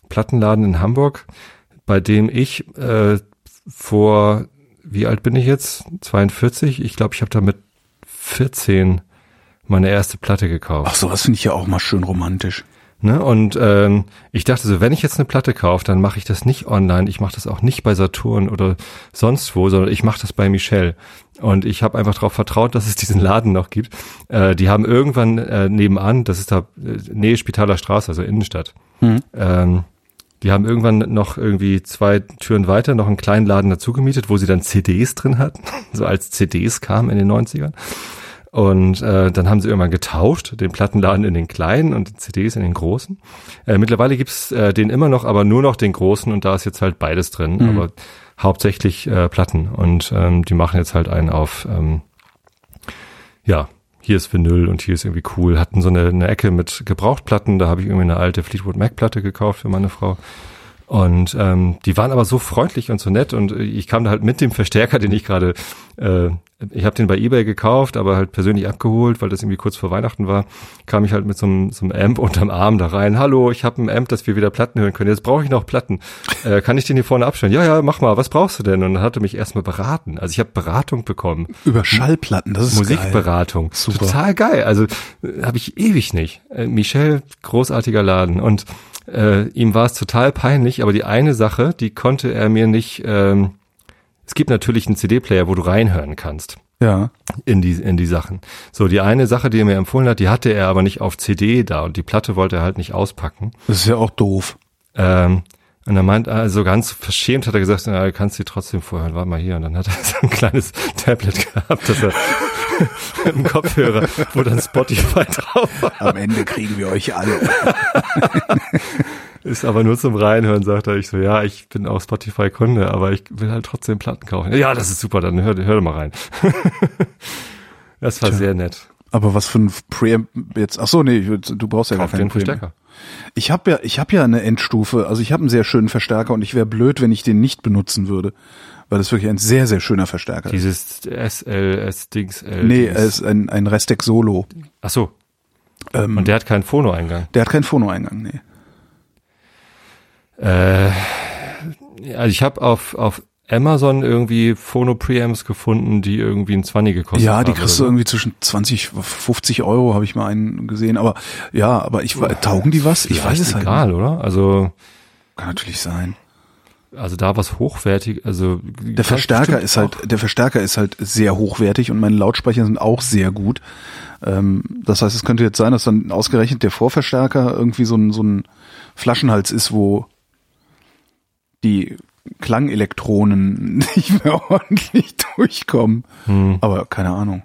C: Plattenladen in Hamburg, bei dem ich äh, vor, wie alt bin ich jetzt? 42? Ich glaube, ich habe da mit 14 meine erste Platte gekauft.
B: Ach, sowas finde ich ja auch mal schön romantisch.
C: Ne? Und ähm, ich dachte so, wenn ich jetzt eine Platte kaufe, dann mache ich das nicht online, ich mache das auch nicht bei Saturn oder sonst wo, sondern ich mache das bei Michelle. Und ich habe einfach darauf vertraut, dass es diesen Laden noch gibt. Äh, die haben irgendwann äh, nebenan, das ist da äh, Nähe Spitaler Straße, also Innenstadt. Ähm, die haben irgendwann noch irgendwie zwei Türen weiter noch einen kleinen Laden dazu gemietet, wo sie dann CDs drin hatten, [LAUGHS] so als CDs kamen in den 90ern. Und äh, dann haben sie irgendwann getauscht, den Plattenladen in den kleinen und die CDs in den großen. Äh, mittlerweile gibt's äh, den immer noch, aber nur noch den großen und da ist jetzt halt beides drin, aber hauptsächlich äh, Platten. Und ähm, die machen jetzt halt einen auf, ähm, ja, hier ist Vinyl und hier ist irgendwie cool. Hatten so eine, eine Ecke mit Gebrauchtplatten, da habe ich irgendwie eine alte Fleetwood Mac Platte gekauft für meine Frau. Und ähm, die waren aber so freundlich und so nett und äh, ich kam da halt mit dem Verstärker, den ich gerade, äh, ich habe den bei eBay gekauft, aber halt persönlich abgeholt, weil das irgendwie kurz vor Weihnachten war, kam ich halt mit so einem, so einem Amp [LAUGHS] unterm Arm da rein. Hallo, ich habe ein Amp, dass wir wieder Platten hören können. Jetzt brauche ich noch Platten. Äh, kann ich den hier vorne abstellen? Ja, ja, mach mal. Was brauchst du denn? Und dann hat er mich erstmal beraten. Also ich habe Beratung bekommen.
B: Über Schallplatten, das ist geil.
C: Musikberatung.
B: Super.
C: Total geil. Also äh, habe ich ewig nicht. Äh, Michel, großartiger Laden. Und äh, ihm war es total peinlich, aber die eine Sache, die konnte er mir nicht. Ähm, es gibt natürlich einen CD-Player, wo du reinhören kannst
B: Ja.
C: in die in die Sachen. So die eine Sache, die er mir empfohlen hat, die hatte er aber nicht auf CD da und die Platte wollte er halt nicht auspacken.
B: Das ist ja auch doof.
C: Ähm, und er meint, also ganz verschämt hat er gesagt, na, du kannst sie trotzdem vorhören, warte mal hier. Und dann hat er [LAUGHS] so ein kleines Tablet gehabt, das er [LAUGHS] mit dem Kopfhörer, wo dann Spotify drauf war.
B: Am Ende kriegen wir euch alle. [LAUGHS]
C: Ist aber nur zum Reinhören, sagt er. Ich so, ja, ich bin auch Spotify-Kunde, aber ich will halt trotzdem Platten kaufen. Ja, das ist super, dann hör, hör mal rein. [LAUGHS] das war sehr nett.
B: Aber was für ein Preamp jetzt? Ach so, nee, du brauchst ja
C: Kauf
B: gar keinen.
C: Verstärker.
B: Ich habe ja, ich habe ja eine Endstufe. Also ich habe einen sehr schönen Verstärker und ich wäre blöd, wenn ich den nicht benutzen würde, weil das wirklich ein sehr, sehr schöner Verstärker ist.
C: Dieses SL, S-Dings, L.
B: Nee,
C: dieses-
B: er ist ein, ein Restec Solo.
C: Ach so.
B: Ähm,
C: Und der hat keinen Phono-Eingang.
B: der hat keinen Phono-Eingang, nee.
C: Äh, also ich habe auf, auf Amazon irgendwie Phono-Preamps gefunden, die irgendwie ein 20 gekostet
B: Ja,
C: haben.
B: die kriegst du irgendwie zwischen 20, 50 Euro, habe ich mal einen gesehen. Aber ja, aber ich taugen die was? Ich weiß es halt
C: egal, oder? Also.
B: Kann natürlich sein.
C: Also da was hochwertig, also.
B: Der Verstärker ist halt, der Verstärker ist halt sehr hochwertig und meine Lautsprecher sind auch sehr gut. Ähm, das heißt, es könnte jetzt sein, dass dann ausgerechnet der Vorverstärker irgendwie so ein, so ein, Flaschenhals ist, wo die Klangelektronen [LAUGHS] nicht mehr ordentlich durchkommen. Hm. Aber keine Ahnung.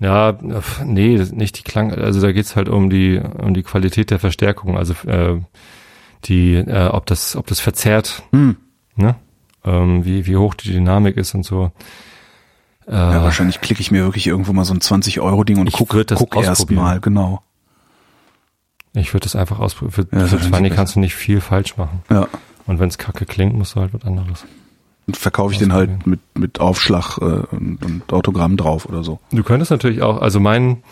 C: Ja, nee, nicht die Klang, also da geht's halt um die um die Qualität der Verstärkung, also äh, die, äh, ob das, ob das verzerrt, hm. Ne? Ähm, wie, wie hoch die Dynamik ist und so.
B: Äh, ja, wahrscheinlich klicke ich mir wirklich irgendwo mal so ein 20-Euro-Ding und guck, guck erst mal, genau.
C: Ich würde das einfach ausprobieren. Für, ja, für 20 kannst du nicht viel falsch machen.
B: Ja.
C: Und wenn es kacke klingt, musst du halt was anderes.
B: Und verkaufe ich den halt mit, mit Aufschlag äh, und, und Autogramm drauf oder so.
C: Du könntest natürlich auch, also mein,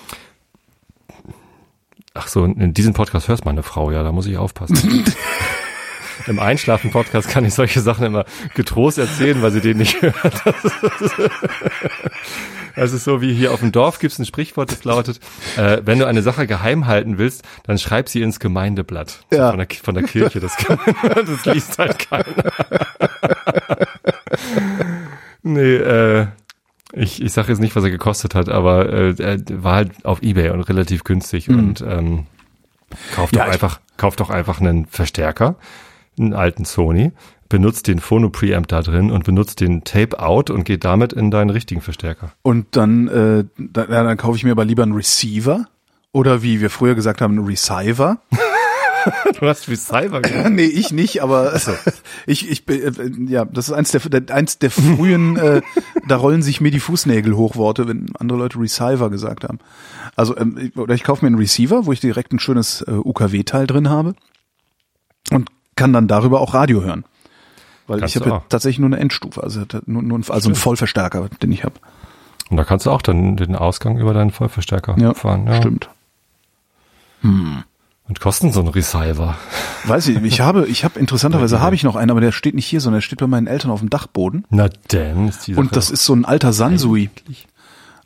C: ach so, in diesem Podcast hörst meine Frau, ja, da muss ich aufpassen. [LAUGHS] Im Einschlafen-Podcast kann ich solche Sachen immer getrost erzählen, weil sie den nicht hört. Das ist so wie hier auf dem Dorf gibt es ein Sprichwort, das lautet, äh, wenn du eine Sache geheim halten willst, dann schreib sie ins Gemeindeblatt
B: ja.
C: von, der, von der Kirche. Das, kann, das liest halt keiner. nee, äh, ich, ich sage jetzt nicht, was er gekostet hat, aber äh, er war halt auf Ebay und relativ günstig mhm. und ähm, kauft ja, doch einfach, kauft doch einfach einen Verstärker, einen alten Sony, benutzt den Phono Preamp da drin und benutzt den Tape Out und geht damit in deinen richtigen Verstärker.
B: Und dann, äh, dann, dann kaufe ich mir aber lieber einen Receiver oder wie wir früher gesagt haben, einen Receiver. [LAUGHS]
C: du hast Receiver [LAUGHS]
B: gesagt. nee, ich nicht, aber so. [LAUGHS] ich, ich äh, ja, das ist eins der, eins der frühen, äh, da rollen sich mir die Fußnägel hoch Worte, wenn andere Leute Receiver gesagt haben. Also, ähm, oder ich kaufe mir einen Receiver, wo ich direkt ein schönes äh, UKW-Teil drin habe und kann dann darüber auch Radio hören. Weil kannst ich habe ja tatsächlich nur eine Endstufe, also nur, nur also einen Vollverstärker, den ich habe.
C: Und da kannst du auch dann den Ausgang über deinen Vollverstärker
B: ja,
C: fahren.
B: Ja, stimmt.
C: Hm. Und kosten so ein Receiver? [LAUGHS]
B: Weiß ich, ich habe, ich habe interessanterweise habe ich noch einen, aber der steht nicht hier, sondern der steht bei meinen Eltern auf dem Dachboden.
C: Na denn, ist
B: die Und das ist so ein alter Sansui.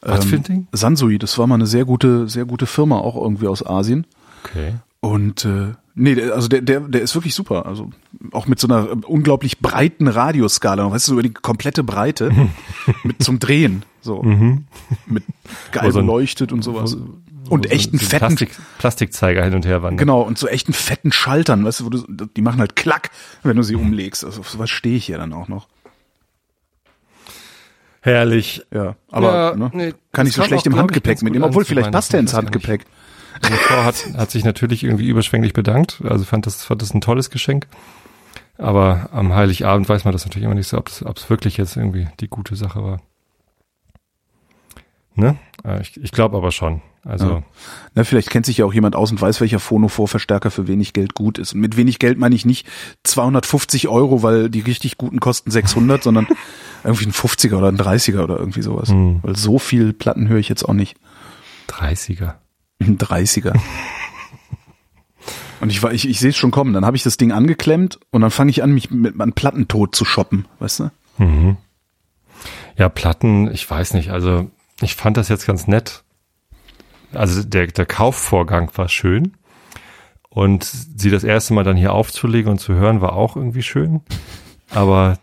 C: Was für ein Ding?
B: Sansui, das war mal eine sehr gute, sehr gute Firma, auch irgendwie aus Asien.
C: Okay.
B: Und äh, nee, also der, der, der ist wirklich super. Also auch mit so einer unglaublich breiten Radioskala, weißt du, über die komplette Breite [LAUGHS] mit zum Drehen. So. Mhm. Mit [LAUGHS] geil so beleuchtet und sowas. und so echten so fetten
C: Plastik, Plastikzeiger hin und her wandern.
B: Genau, und so echten fetten Schaltern, weißt du, wo du, die machen halt klack, wenn du sie umlegst. Also auf sowas stehe ich ja dann auch noch.
C: Herrlich.
B: Ja, aber
C: ja,
B: ne, nee, kann ich so schlecht im Handgepäck mitnehmen, obwohl vielleicht passt der ins Handgepäck.
C: Meine Frau hat, hat sich natürlich irgendwie überschwänglich bedankt, also fand das, fand das ein tolles Geschenk. Aber am Heiligabend weiß man das natürlich immer nicht so, ob es wirklich jetzt irgendwie die gute Sache war. Ne? Äh, ich, ich glaube aber schon. Also. Ja.
B: Na, vielleicht kennt sich ja auch jemand aus und weiß, welcher Phono-Vorverstärker für wenig Geld gut ist. Und mit wenig Geld meine ich nicht 250 Euro, weil die richtig guten kosten 600, sondern [LAUGHS] irgendwie ein 50er oder ein 30er oder irgendwie sowas. Hm. Weil so viel Platten höre ich jetzt auch nicht.
C: 30er.
B: Ein 30er. Und ich war, ich, ich sehe es schon kommen. Dann habe ich das Ding angeklemmt und dann fange ich an, mich mit meinem Plattentod zu shoppen, weißt du? Mhm.
C: Ja, Platten, ich weiß nicht. Also ich fand das jetzt ganz nett. Also der, der Kaufvorgang war schön. Und sie das erste Mal dann hier aufzulegen und zu hören, war auch irgendwie schön. Aber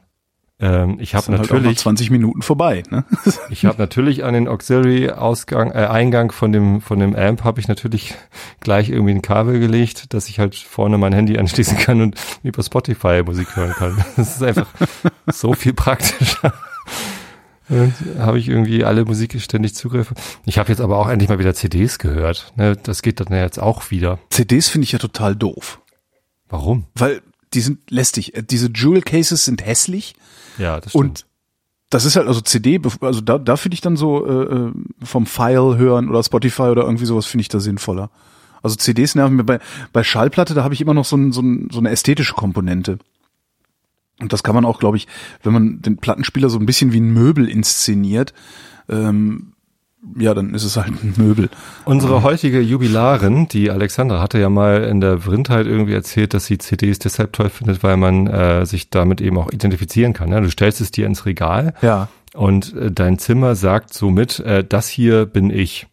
C: ähm, ich habe natürlich halt
B: 20 Minuten vorbei. Ne? [LAUGHS]
C: ich habe natürlich an den Auxiliary Ausgang äh, Eingang von dem von dem Amp habe ich natürlich [LAUGHS] gleich irgendwie ein Kabel gelegt, dass ich halt vorne mein Handy [LAUGHS] anschließen kann und über Spotify Musik hören kann. Das ist einfach so viel praktischer. habe ich irgendwie alle Musik ständig Zugriff. Ich habe jetzt aber auch endlich mal wieder CDs gehört. Ne, das geht dann jetzt auch wieder.
B: CDs finde ich ja total doof.
C: Warum?
B: Weil die sind lästig. Diese Jewel Cases sind hässlich.
C: Ja, das stimmt.
B: Und das ist halt also CD, also da, da finde ich dann so äh, äh, vom File hören oder Spotify oder irgendwie sowas finde ich da sinnvoller. Also CDs nerven mir bei bei Schallplatte, da habe ich immer noch so, ein, so, ein, so eine ästhetische Komponente. Und das kann man auch, glaube ich, wenn man den Plattenspieler so ein bisschen wie ein Möbel inszeniert, ähm, ja, dann ist es halt ein Möbel.
C: Unsere heutige Jubilarin, die Alexandra, hatte ja mal in der Vrindheit irgendwie erzählt, dass sie CDs deshalb toll findet, weil man äh, sich damit eben auch identifizieren kann. Ne? Du stellst es dir ins Regal
B: ja.
C: und äh, dein Zimmer sagt somit, äh, das hier bin ich.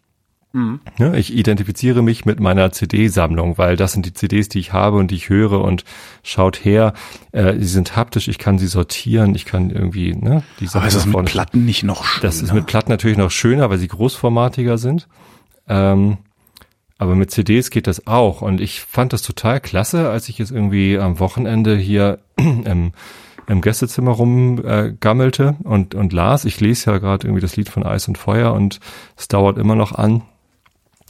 C: Mhm. Ja, ich identifiziere mich mit meiner CD-Sammlung, weil das sind die CDs, die ich habe und die ich höre und schaut her, äh, sie sind haptisch, ich kann sie sortieren, ich kann irgendwie, ne,
B: die Sachen. Aber ist das mit Platten nicht noch
C: schöner? Das ist mit Platten natürlich noch schöner, weil sie großformatiger sind. Ähm, Aber mit CDs geht das auch. Und ich fand das total klasse, als ich es irgendwie am Wochenende hier [CLEARS THROAT] im, im Gästezimmer rumgammelte äh, und, und las. Ich lese ja gerade irgendwie das Lied von Eis und Feuer und es dauert immer noch an.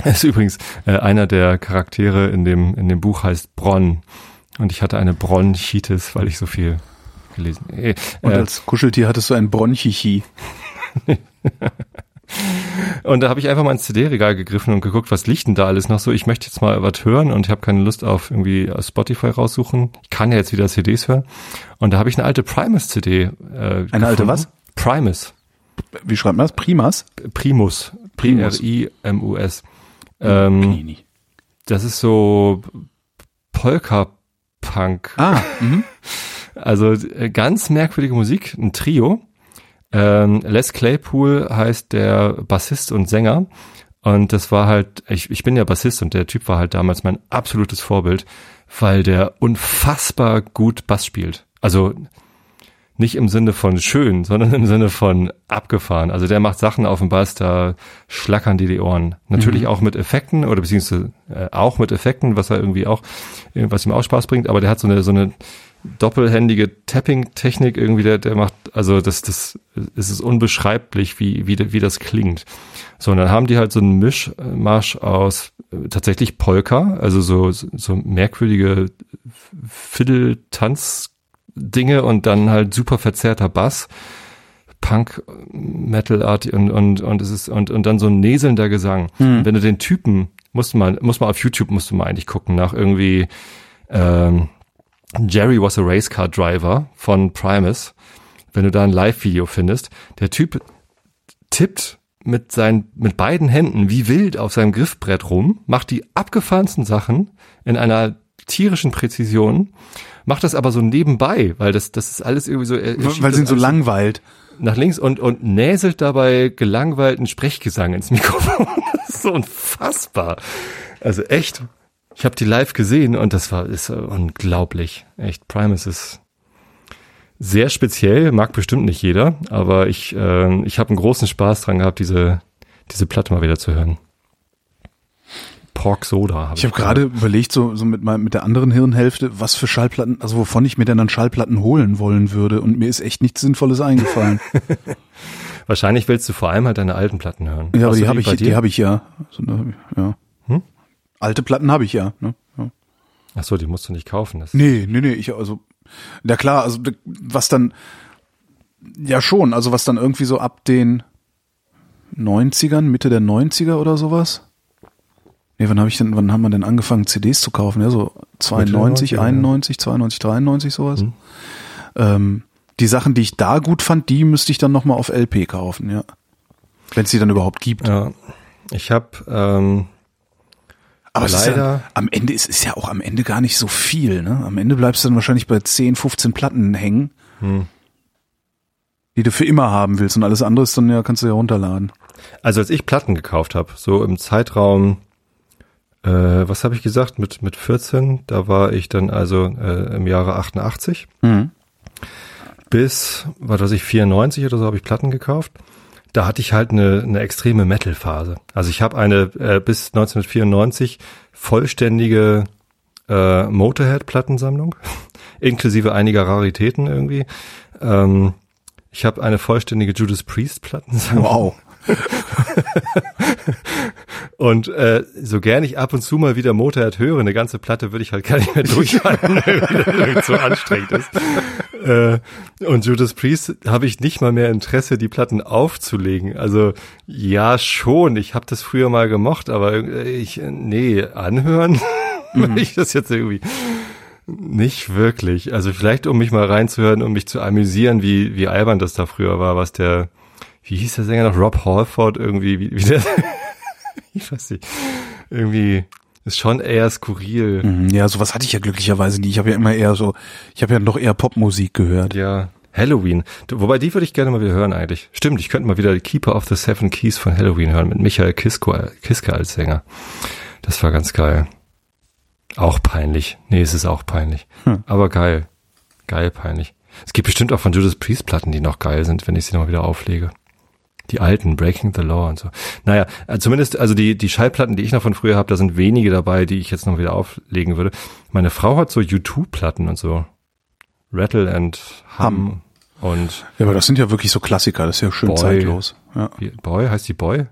C: Es ist übrigens äh, einer der Charaktere in dem, in dem Buch heißt Bronn. Und ich hatte eine Bronchitis, weil ich so viel gelesen.
B: Äh, und als Kuscheltier hattest du ein Bronchichi. [LAUGHS]
C: und da habe ich einfach mal ins CD-Regal gegriffen und geguckt, was liegt denn da alles noch so. Ich möchte jetzt mal was hören und ich habe keine Lust auf irgendwie Spotify raussuchen. Ich kann ja jetzt wieder CDs hören. Und da habe ich eine alte Primus-CD. Äh,
B: eine gefunden. alte was?
C: Primus.
B: Wie schreibt man das? Primas?
C: Primus. P-R-I-M-U-S. Ähm, das ist so Polka-Punk.
B: Ah, [LAUGHS] mhm.
C: Also äh, ganz merkwürdige Musik, ein Trio. Ähm, Les Claypool heißt der Bassist und Sänger. Und das war halt, ich, ich bin ja Bassist und der Typ war halt damals mein absolutes Vorbild, weil der unfassbar gut Bass spielt. Also nicht im Sinne von schön, sondern im Sinne von abgefahren. Also der macht Sachen auf dem Bass, da schlackern die die Ohren. Natürlich mhm. auch mit Effekten oder beziehungsweise äh, auch mit Effekten, was er irgendwie auch, was ihm auch Spaß bringt, aber der hat so eine, so eine doppelhändige Tapping-Technik irgendwie, der, der macht, also das, das es ist unbeschreiblich, wie, wie, wie das klingt. So, und dann haben die halt so einen Mischmarsch aus äh, tatsächlich Polka, also so, so merkwürdige Fiddle-Tanz-Dinge und dann halt super verzerrter Bass. Punk, Metal Art und, und, und es ist, und, und dann so ein näselnder Gesang. Hm. Wenn du den Typen, musst du mal, muss mal auf YouTube musst du mal eigentlich gucken nach irgendwie, ähm, Jerry was a Race Car Driver von Primus, wenn du da ein Live-Video findest, der Typ tippt mit seinen, mit beiden Händen wie wild auf seinem Griffbrett rum, macht die abgefahrensten Sachen in einer tierischen Präzision, macht das aber so nebenbei, weil das, das ist alles irgendwie so,
B: er, er weil sie ihn so langweilt.
C: Nach links und, und näselt dabei gelangweilten Sprechgesang ins [LAUGHS] Mikrofon. das ist so unfassbar. Also echt ich habe die live gesehen und das war ist unglaublich. Echt, Primus ist sehr speziell, mag bestimmt nicht jeder, aber ich, äh, ich habe einen großen Spaß dran gehabt, diese, diese Platte mal wieder zu hören. Pork Soda.
B: Hab ich habe gerade überlegt, so, so mit, mein, mit der anderen Hirnhälfte, was für Schallplatten, also wovon ich mir denn dann Schallplatten holen wollen würde und mir ist echt nichts Sinnvolles eingefallen. [LAUGHS]
C: Wahrscheinlich willst du vor allem halt deine alten Platten hören.
B: Ja, aber die habe ich, die habe ich ja. So, ja. Hm? Alte Platten habe ich ja, ne? ja.
C: Ach so, die musst du nicht kaufen.
B: Das nee, nee, nee, ich also ja klar, also was dann ja schon, also was dann irgendwie so ab den 90ern, Mitte der 90er oder sowas. Nee, wann habe ich denn, wann haben wir denn angefangen CDs zu kaufen? Ja, so 92, 90, 91, ja. 92, 93 sowas. Hm. Ähm, die Sachen, die ich da gut fand, die müsste ich dann nochmal auf LP kaufen, ja. Wenn es die dann überhaupt gibt.
C: Ja. Ich habe ähm,
B: aber leider. Ja, am Ende ist es ja auch am Ende gar nicht so viel, ne? Am Ende bleibst du dann wahrscheinlich bei 10, 15 Platten hängen, hm. die du für immer haben willst und alles andere ist dann ja, kannst du ja runterladen.
C: Also als ich Platten gekauft habe, so im Zeitraum, äh, was habe ich gesagt, mit, mit 14, da war ich dann also äh, im Jahre 88. Mhm. Bis, was weiß ich, 94 oder so habe ich Platten gekauft da hatte ich halt eine, eine extreme Metal-Phase. Also ich habe eine äh, bis 1994 vollständige äh, Motorhead-Plattensammlung, [LAUGHS] inklusive einiger Raritäten irgendwie. Ähm, ich habe eine vollständige Judas Priest-Plattensammlung.
B: Wow. [LAUGHS] [LAUGHS]
C: und äh, so gern ich ab und zu mal wieder Motorhead höre, eine ganze Platte würde ich halt gar nicht mehr durchhalten, weil es so anstrengend ist. Äh, und Judas Priest habe ich nicht mal mehr Interesse, die Platten aufzulegen. Also ja, schon, ich habe das früher mal gemocht, aber ich, nee, anhören, [LAUGHS] mhm. ich das jetzt irgendwie nicht wirklich. Also vielleicht, um mich mal reinzuhören, um mich zu amüsieren, wie, wie albern das da früher war, was der wie hieß der Sänger noch? Rob Halford irgendwie, wie, wie der, ich [LAUGHS] weiß nicht, irgendwie ist schon eher skurril.
B: Mhm, ja, sowas hatte ich ja glücklicherweise nie. Ich habe ja immer eher so, ich habe ja noch eher Popmusik gehört.
C: Ja, Halloween. Wobei die würde ich gerne mal wieder hören eigentlich. Stimmt, ich könnte mal wieder Keeper of the Seven Keys von Halloween hören mit Michael Kisko, Kiske als Sänger. Das war ganz geil. Auch peinlich. Nee, es ist auch peinlich. Hm. Aber geil. Geil peinlich. Es gibt bestimmt auch von Judas Priest Platten, die noch geil sind, wenn ich sie noch wieder auflege. Die alten, Breaking the Law und so. Naja, äh, zumindest, also die, die Schallplatten, die ich noch von früher habe, da sind wenige dabei, die ich jetzt noch wieder auflegen würde. Meine Frau hat so YouTube-Platten und so. Rattle and Hum,
B: Hum.
C: und
B: Ja, aber das sind ja wirklich so Klassiker, das ist ja schön
C: Boy.
B: zeitlos. Ja.
C: Boy, heißt die Boy?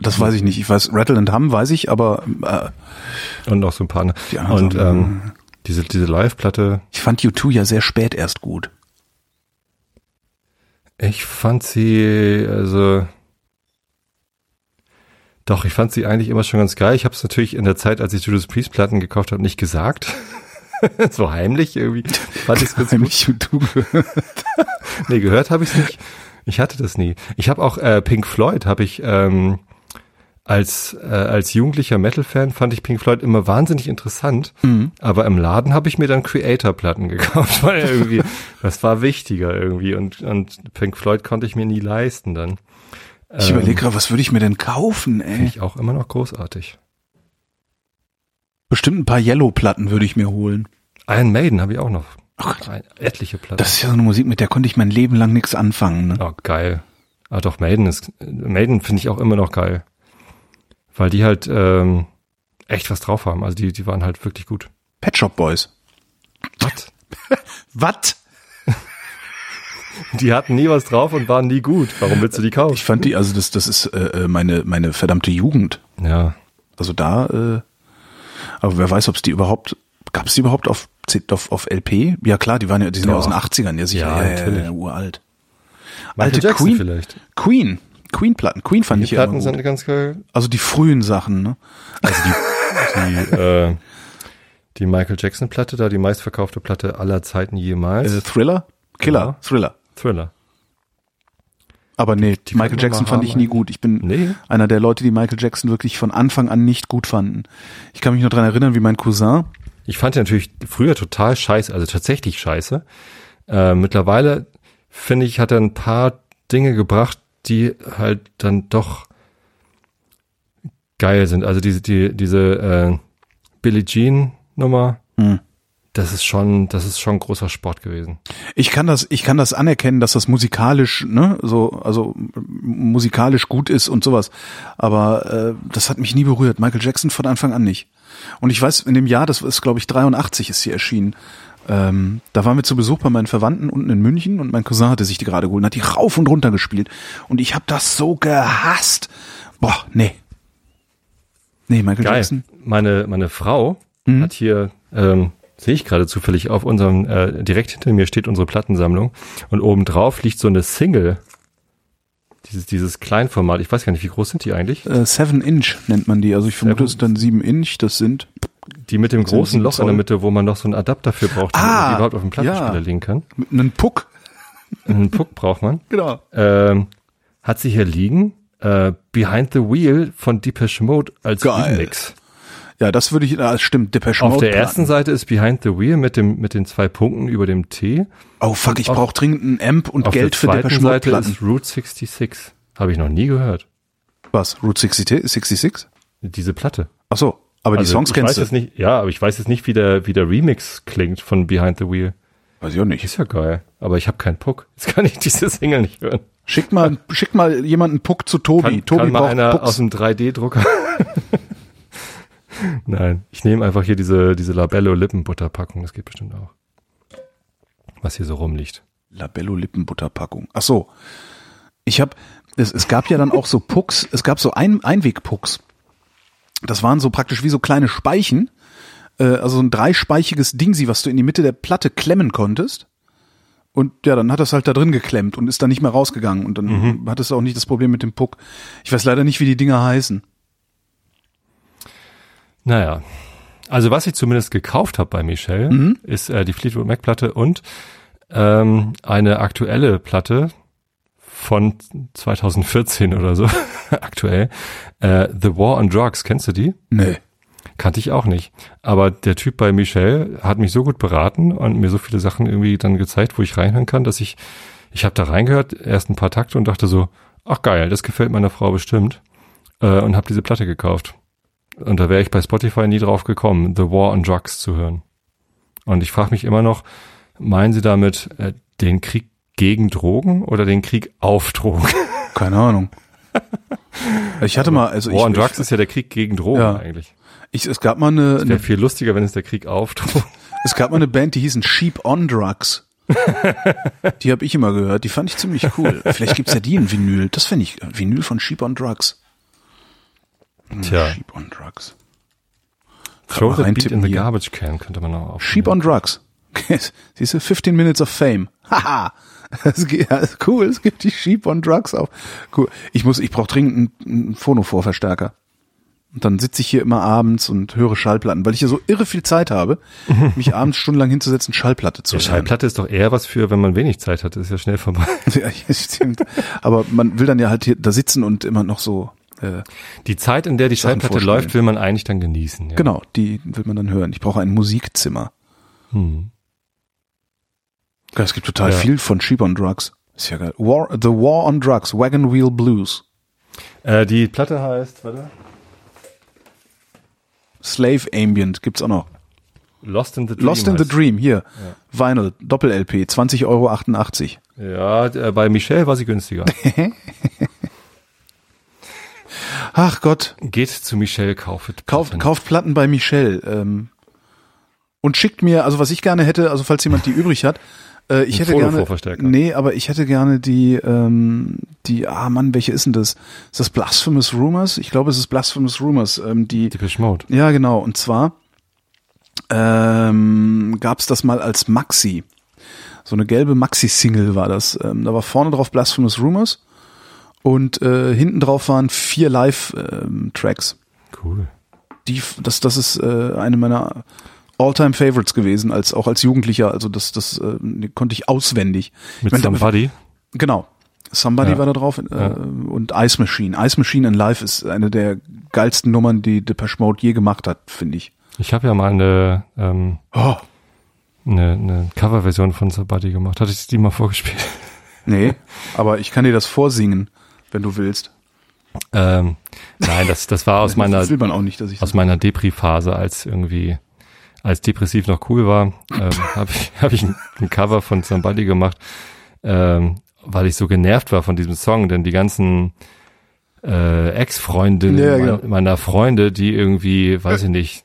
B: Das weiß ich nicht. Ich weiß, Rattle and Hum weiß ich, aber äh,
C: Und noch so ein paar. ne?
B: Die
C: Und
B: Sachen,
C: ähm, diese, diese Live-Platte,
B: ich fand U2 ja sehr spät erst gut.
C: Ich fand sie, also doch, ich fand sie eigentlich immer schon ganz geil. Ich habe es natürlich in der Zeit, als ich Judas Priest Platten gekauft habe, nicht gesagt. [LAUGHS] so heimlich irgendwie. Fand ich's ganz gut.
B: Heimlich U2 gehört.
C: Nee, gehört habe ich nicht. Ich hatte das nie. Ich habe auch äh, Pink Floyd habe ich ähm, als äh, als jugendlicher Metal-Fan fand ich Pink Floyd immer wahnsinnig interessant.
B: Mhm.
C: Aber im Laden habe ich mir dann Creator-Platten [LAUGHS] gekauft, weil irgendwie [LAUGHS] das war wichtiger irgendwie und und Pink Floyd konnte ich mir nie leisten dann.
B: Ich
C: Ähm,
B: überlege gerade, was würde ich mir denn kaufen,
C: Finde
B: ey?
C: ich auch immer noch großartig.
B: Bestimmt ein paar Yellow-Platten würde ich mir holen.
C: Iron Maiden habe ich auch noch.
B: Ach
C: etliche Platten.
B: Das ist ja so eine Musik, mit der konnte ich mein Leben lang nichts anfangen. Ne?
C: Oh, geil. Ah, doch, Maiden ist, Maiden finde ich auch immer noch geil. Weil die halt, ähm, echt was drauf haben. Also die, die waren halt wirklich gut.
B: Pet Shop Boys.
C: Was? [LAUGHS]
B: Was?
C: Die hatten nie was drauf und waren nie gut. Warum willst du die kaufen?
B: Ich fand die, also das, das ist äh, äh, meine, meine verdammte Jugend.
C: Ja.
B: Also da, äh, aber wer weiß, ob es die überhaupt, gab es die überhaupt auf, auf, auf LP? Ja klar, die waren ja, die sind ja aus den 80ern, ja sicher,
C: Ja,
B: ja, ja, ja, uralt.
C: Michael
B: Alte
C: Jackson
B: Queen,
C: vielleicht.
B: Queen, Queen-Platten, Queen fand
C: Die
B: ich ja immer
C: Platten
B: gut.
C: sind ganz geil.
B: Also die frühen Sachen, ne?
C: Also die, [LAUGHS] die, äh, die Michael Jackson Platte da, die meistverkaufte Platte aller Zeiten jemals.
B: Äh, Thriller? Killer,
C: Ja.
B: Thriller.
C: Thriller.
B: Aber nee,
C: kann
B: Michael Jackson fand ich nie gut. Ich bin
C: Nee.
B: einer der Leute, die Michael Jackson wirklich von Anfang an nicht gut fanden. Ich kann mich noch dran erinnern, wie mein Cousin,
C: Ich fand ja natürlich früher total scheiße, also tatsächlich scheiße. Äh, mittlerweile finde ich, hat er ein paar Dinge gebracht, die halt dann doch geil sind. Also diese, die, diese äh, Billie Jean Nummer,
B: Hm.
C: das ist schon, das ist schon großer Sport gewesen.
B: ich kann das, ich kann das anerkennen, dass das musikalisch, ne, so, also musikalisch gut ist und sowas. Aber äh, das hat mich nie berührt. Michael Jackson von Anfang an nicht. Und ich weiß, in dem Jahr, das ist, glaube ich, 83 ist sie erschienen. Ähm, da waren wir zu Besuch bei meinen Verwandten unten in München und mein Cousin hatte sich die gerade geholt und hat die rauf und runter gespielt. Und ich habe das so gehasst. Boah, nee. Nee, Michael
C: Geil.
B: Jackson.
C: Meine, meine Frau
B: Mhm.
C: hat hier, ähm, sehe ich gerade zufällig auf unserem, äh, direkt hinter mir steht unsere Plattensammlung und oben drauf liegt so eine Single. Dieses, dieses Kleinformat. Ich weiß gar nicht, wie groß sind die eigentlich?
B: Äh, Seven Inch nennt man die. Also ich vermute, es ist dann sieben Inch. Das sind
C: Die mit dem großen Loch in der. Mitte, wo man noch so einen Adapter für braucht, damit
B: Ah,
C: man die überhaupt auf den Plattenspieler
B: ja.
C: legen kann.
B: einen Puck.
C: Einen Puck braucht man. [LAUGHS]
B: Genau.
C: Ähm, hat sie hier liegen. Äh, Behind the Wheel von Depeche Mode als
B: Geil.
C: Remix.
B: Ja, das würde ich, ah, stimmt, Depeche
C: Auf
B: Mode
C: der ersten. Seite ist Behind the Wheel mit dem mit den zwei Punkten über dem T.
B: Oh fuck, ich
C: auf-
B: brauche dringend einen Amp und
C: Auf
B: Geld
C: der
B: für
C: zweiten
B: Depeche Mode
C: Seite
B: Platten.
C: ist Route 66. Habe ich noch nie gehört.
B: Was? Route 60, 66?
C: Diese Platte.
B: Ach so, aber die
C: Also
B: Songs
C: ich weiß
B: kennst du.
C: jetzt nicht, ja, aber ich weiß jetzt nicht, wie der, wie der Remix klingt von Behind the Wheel.
B: Weiß ich auch nicht.
C: Ist ja geil. Aber ich habe keinen Puck. Jetzt kann ich [LAUGHS] diese Single nicht hören.
B: Schick mal, schick mal jemanden Puck zu Tobi.
C: Kann,
B: Tobi
C: kann mal
B: braucht
C: einer
B: Pucks.
C: aus dem 3D-Drucker. [LAUGHS] Nein, ich nehme einfach hier diese, diese Labello Lippenbutterpackung. Das geht bestimmt auch. Was hier so rumliegt.
B: Labello Lippenbutterpackung. Ach so. Ich habe es, es gab ja dann auch so Pucks, es gab so ein Einwegpucks. Das waren so praktisch wie so kleine Speichen, äh, also ein dreispeichiges Dingsi, was du in die Mitte der Platte klemmen konntest. Und ja, dann hat das halt da drin geklemmt und ist dann nicht mehr rausgegangen. Und dann
C: Mhm.
B: hattest du auch nicht das Problem mit dem Puck. Ich weiß leider nicht, wie die Dinger heißen.
C: Naja. Also was ich zumindest gekauft habe bei Michelle,
B: Mhm.
C: ist äh, die Fleetwood Mac Platte und ähm, eine aktuelle Platte von 2014 oder so, [LAUGHS] aktuell. Äh, The War on Drugs, kennst du die?
B: Nee.
C: Kannte ich auch nicht. Aber der Typ bei Michelle hat mich so gut beraten und mir so viele Sachen irgendwie dann gezeigt, wo ich reinhören kann, dass ich, ich habe da reingehört, erst ein paar Takte und dachte so, ach geil, das gefällt meiner Frau bestimmt. Äh, und habe diese Platte gekauft. Und da wäre ich bei Spotify nie drauf gekommen, The War on Drugs zu hören. Und ich frage mich immer noch, meinen Sie damit äh, den Krieg gegen Drogen oder den Krieg auf Drogen?
B: Keine Ahnung. [LAUGHS] Ich hatte mal, also
C: War on
B: ich,
C: Drugs
B: ich,
C: ist ja der Krieg gegen Drogen
B: Ja.
C: eigentlich.
B: ich, es gab mal eine,
C: Es wäre viel lustiger, wenn es der Krieg auf Drogen. [LAUGHS]
B: es gab mal eine Band, die hießen Sheep on Drugs. [LAUGHS] die habe ich immer gehört, die fand ich ziemlich cool. Vielleicht gibt's ja die in Vinyl. Das finde ich, Vinyl von Sheep on Drugs.
C: Tja,
B: Sheep on Drugs.
C: Throw the beat in the garbage can könnte man auch.
B: Sheep on Drugs. Siehst du, 15 Minutes of Fame. Haha. [LAUGHS] Es geht- ja, ist cool, es gibt die Sheep on Drugs auf. Cool. Ich muss, ich brauche dringend einen, einen Phono-Vorverstärker. Und dann sitze ich hier immer abends und höre Schallplatten, weil ich hier so irre viel Zeit habe, [LAUGHS] mich abends stundenlang hinzusetzen, Schallplatte zu
C: Ja,
B: hören.
C: Schallplatte ist doch eher was für, wenn man wenig Zeit hat. Das ist ja schnell vorbei. [LAUGHS]
B: Ja, ja, stimmt. Aber man will dann ja halt hier da sitzen und immer noch so, äh,
C: Die Zeit, in der die
B: Sachen
C: Schallplatte
B: vorstellen.
C: läuft, will man eigentlich dann genießen. Ja.
B: genau, die will man dann hören. Ich brauche ein Musikzimmer.
C: Hm.
B: Ja, es gibt total
C: Ja.
B: viel von Sheep on Drugs. Ist ja geil. War, The War on Drugs, Wagon Wheel Blues.
C: Äh, die Platte heißt, warte,
B: Slave Ambient gibt's auch noch.
C: Lost in the Dream.
B: Lost in the Dream, hier. Vinyl, Doppel-LP, 20,88 Euro.
C: Ja, äh, bei Michelle war sie günstiger. [LAUGHS]
B: Ach Gott,
C: Geht zu Michelle,
B: kauft,
C: Platten.
B: kauft Platten bei Michelle. Ähm, und schickt mir, also was ich gerne hätte, also falls jemand die übrig hat, äh, ich hätte gerne. Nee, aber ich hätte gerne die, ähm, die, ah Mann, welche ist denn das? Ist das Blasphemous Rumors? Ich glaube, es ist Blasphemous Rumors. Ähm, die,
C: Depeche Mode.
B: Ja, genau. Und zwar ähm, gab es das mal als Maxi. So eine gelbe Maxi-Single war das. Ähm, da war vorne drauf Blasphemous Rumors und äh, hinten drauf waren vier Live-Tracks.
C: Cool.
B: Die, das, das ist äh, eine meiner All-Time Favorites gewesen, als auch als Jugendlicher. Also das, das äh, die konnte ich auswendig.
C: Mit
B: Ich mein,
C: Somebody.
B: Genau. Somebody
C: Ja.
B: war da drauf äh,
C: Ja.
B: und Ice Machine. Ice Machine in Live ist eine der geilsten Nummern, die Depeche Mode je gemacht hat, finde ich.
C: Ich habe ja mal eine, ähm,
B: Oh,
C: eine, eine Coverversion von Somebody gemacht. Hatte ich die mal vorgespielt? [LAUGHS]
B: nee, aber ich kann dir das vorsingen, wenn du willst.
C: Ähm, nein, das, das war aus [LAUGHS] meiner,
B: das will man auch nicht, dass ich
C: aus meiner Depri-Phase, als irgendwie, als depressiv noch cool war, ähm, [LAUGHS] habe ich, hab ich ein, ein Cover von Somebody gemacht, ähm, weil ich so genervt war von diesem Song, denn die ganzen äh, Ex-Freundinnen
B: Ja,
C: meiner,
B: genau.
C: meiner Freunde, die irgendwie, weiß ich nicht,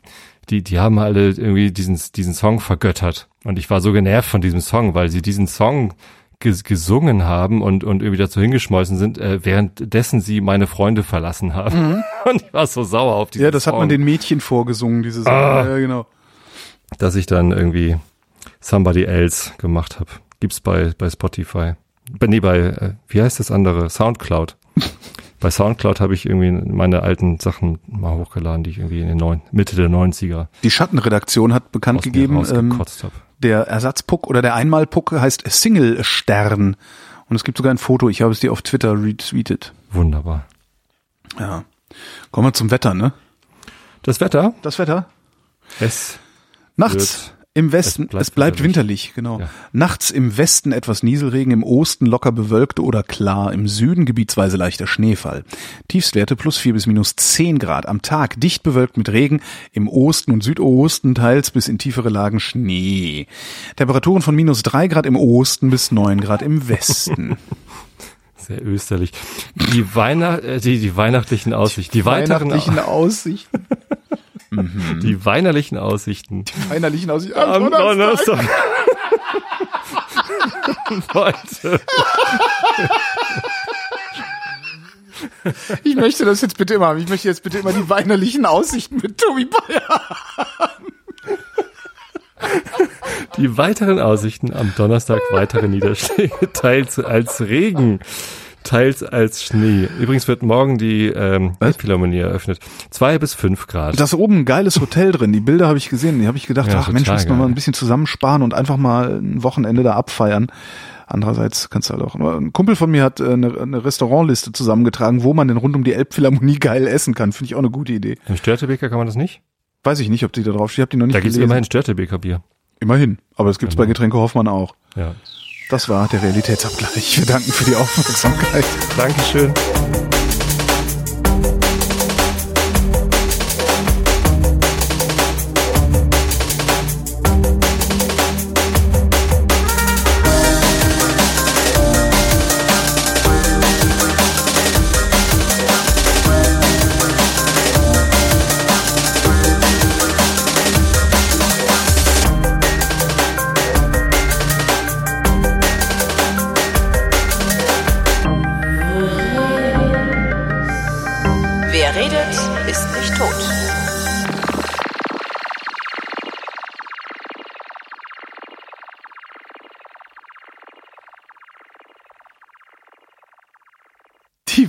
C: die, die haben alle irgendwie diesen, diesen Song vergöttert. Und ich war so genervt von diesem Song, weil sie diesen Song ges gesungen haben und, und irgendwie dazu hingeschmolzen sind, äh, währenddessen sie meine Freunde verlassen haben. [LAUGHS] Und ich war so sauer auf diesen
B: Mhm. Ja, das
C: Song,
B: hat man den Mädchen vorgesungen, diese Song.
C: Ah.
B: Ja, genau.
C: Dass ich dann irgendwie Somebody Else gemacht habe. Gibt's bei, bei Spotify. Nee, bei, äh, wie heißt das andere? Soundcloud. [LAUGHS] bei Soundcloud habe ich irgendwie meine alten Sachen mal hochgeladen, die ich irgendwie in den neun, Mitte der 90er
B: Die Schattenredaktion hat bekannt gegeben, ähm, der Ersatzpuck oder der Einmalpuck heißt Single Stern. Und es gibt sogar ein Foto, ich habe es dir auf Twitter retweetet.
C: Wunderbar.
B: Ja. Kommen wir zum Wetter, ne?
C: Das Wetter,
B: Das Wetter?
C: es
B: Nachts im Westen, es bleibt,
C: bleibt
B: winterlich, genau.
C: Ja.
B: Nachts im Westen etwas Nieselregen, im Osten locker bewölkt oder klar, im Süden gebietsweise leichter Schneefall. Tiefstwerte plus vier bis minus zehn Grad. Am Tag dicht bewölkt mit Regen, im Osten und Südosten teils bis in tiefere Lagen Schnee. Temperaturen von minus drei Grad im Osten bis neun Grad im Westen. [LAUGHS]
C: sehr österlich. Die, Weihnacht, äh, die, die weihnachtlichen Aussichten, die weiteren,
B: Weihnachtlichen Aussichten.
C: Die weinerlichen Aussichten
B: Weinerlichen Aussichten.
C: am Donnerstag. [LAUGHS] Heute.
B: Ich möchte das jetzt bitte immer haben. Ich möchte jetzt bitte immer die weinerlichen Aussichten mit Tobi Bayer.
C: Die weiteren Aussichten am Donnerstag weitere Niederschläge, teils als Regen, teils als Schnee. Übrigens wird morgen die ähm? Philharmonie eröffnet. Zwei bis fünf Grad.
B: Da ist oben ein geiles Hotel drin. Die Bilder habe ich gesehen. Die habe ich gedacht,
C: Ja,
B: ach Mensch, müssen wir mal ein bisschen zusammensparen und einfach mal ein Wochenende da abfeiern. Andererseits kannst du halt auch. Ein Kumpel von mir hat äh, eine, eine Restaurantliste zusammengetragen, wo man denn rund um die Elbphilharmonie geil essen kann. Finde ich auch eine gute Idee.
C: Im Störtebeker kann man das nicht?
B: Weiß ich nicht, ob die da drauf steht. Ich habe die noch nicht
C: Da gibt's
B: gelesen.
C: immerhin Störtebeker Bier.
B: Immerhin. Aber es gibt's
C: Genau.
B: bei Getränke Hoffmann auch.
C: Ja.
B: Das war der Realitätsabgleich. Wir danken für die Aufmerksamkeit.
C: Dankeschön.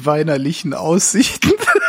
B: Weinerlichen Aussichten. [LAUGHS]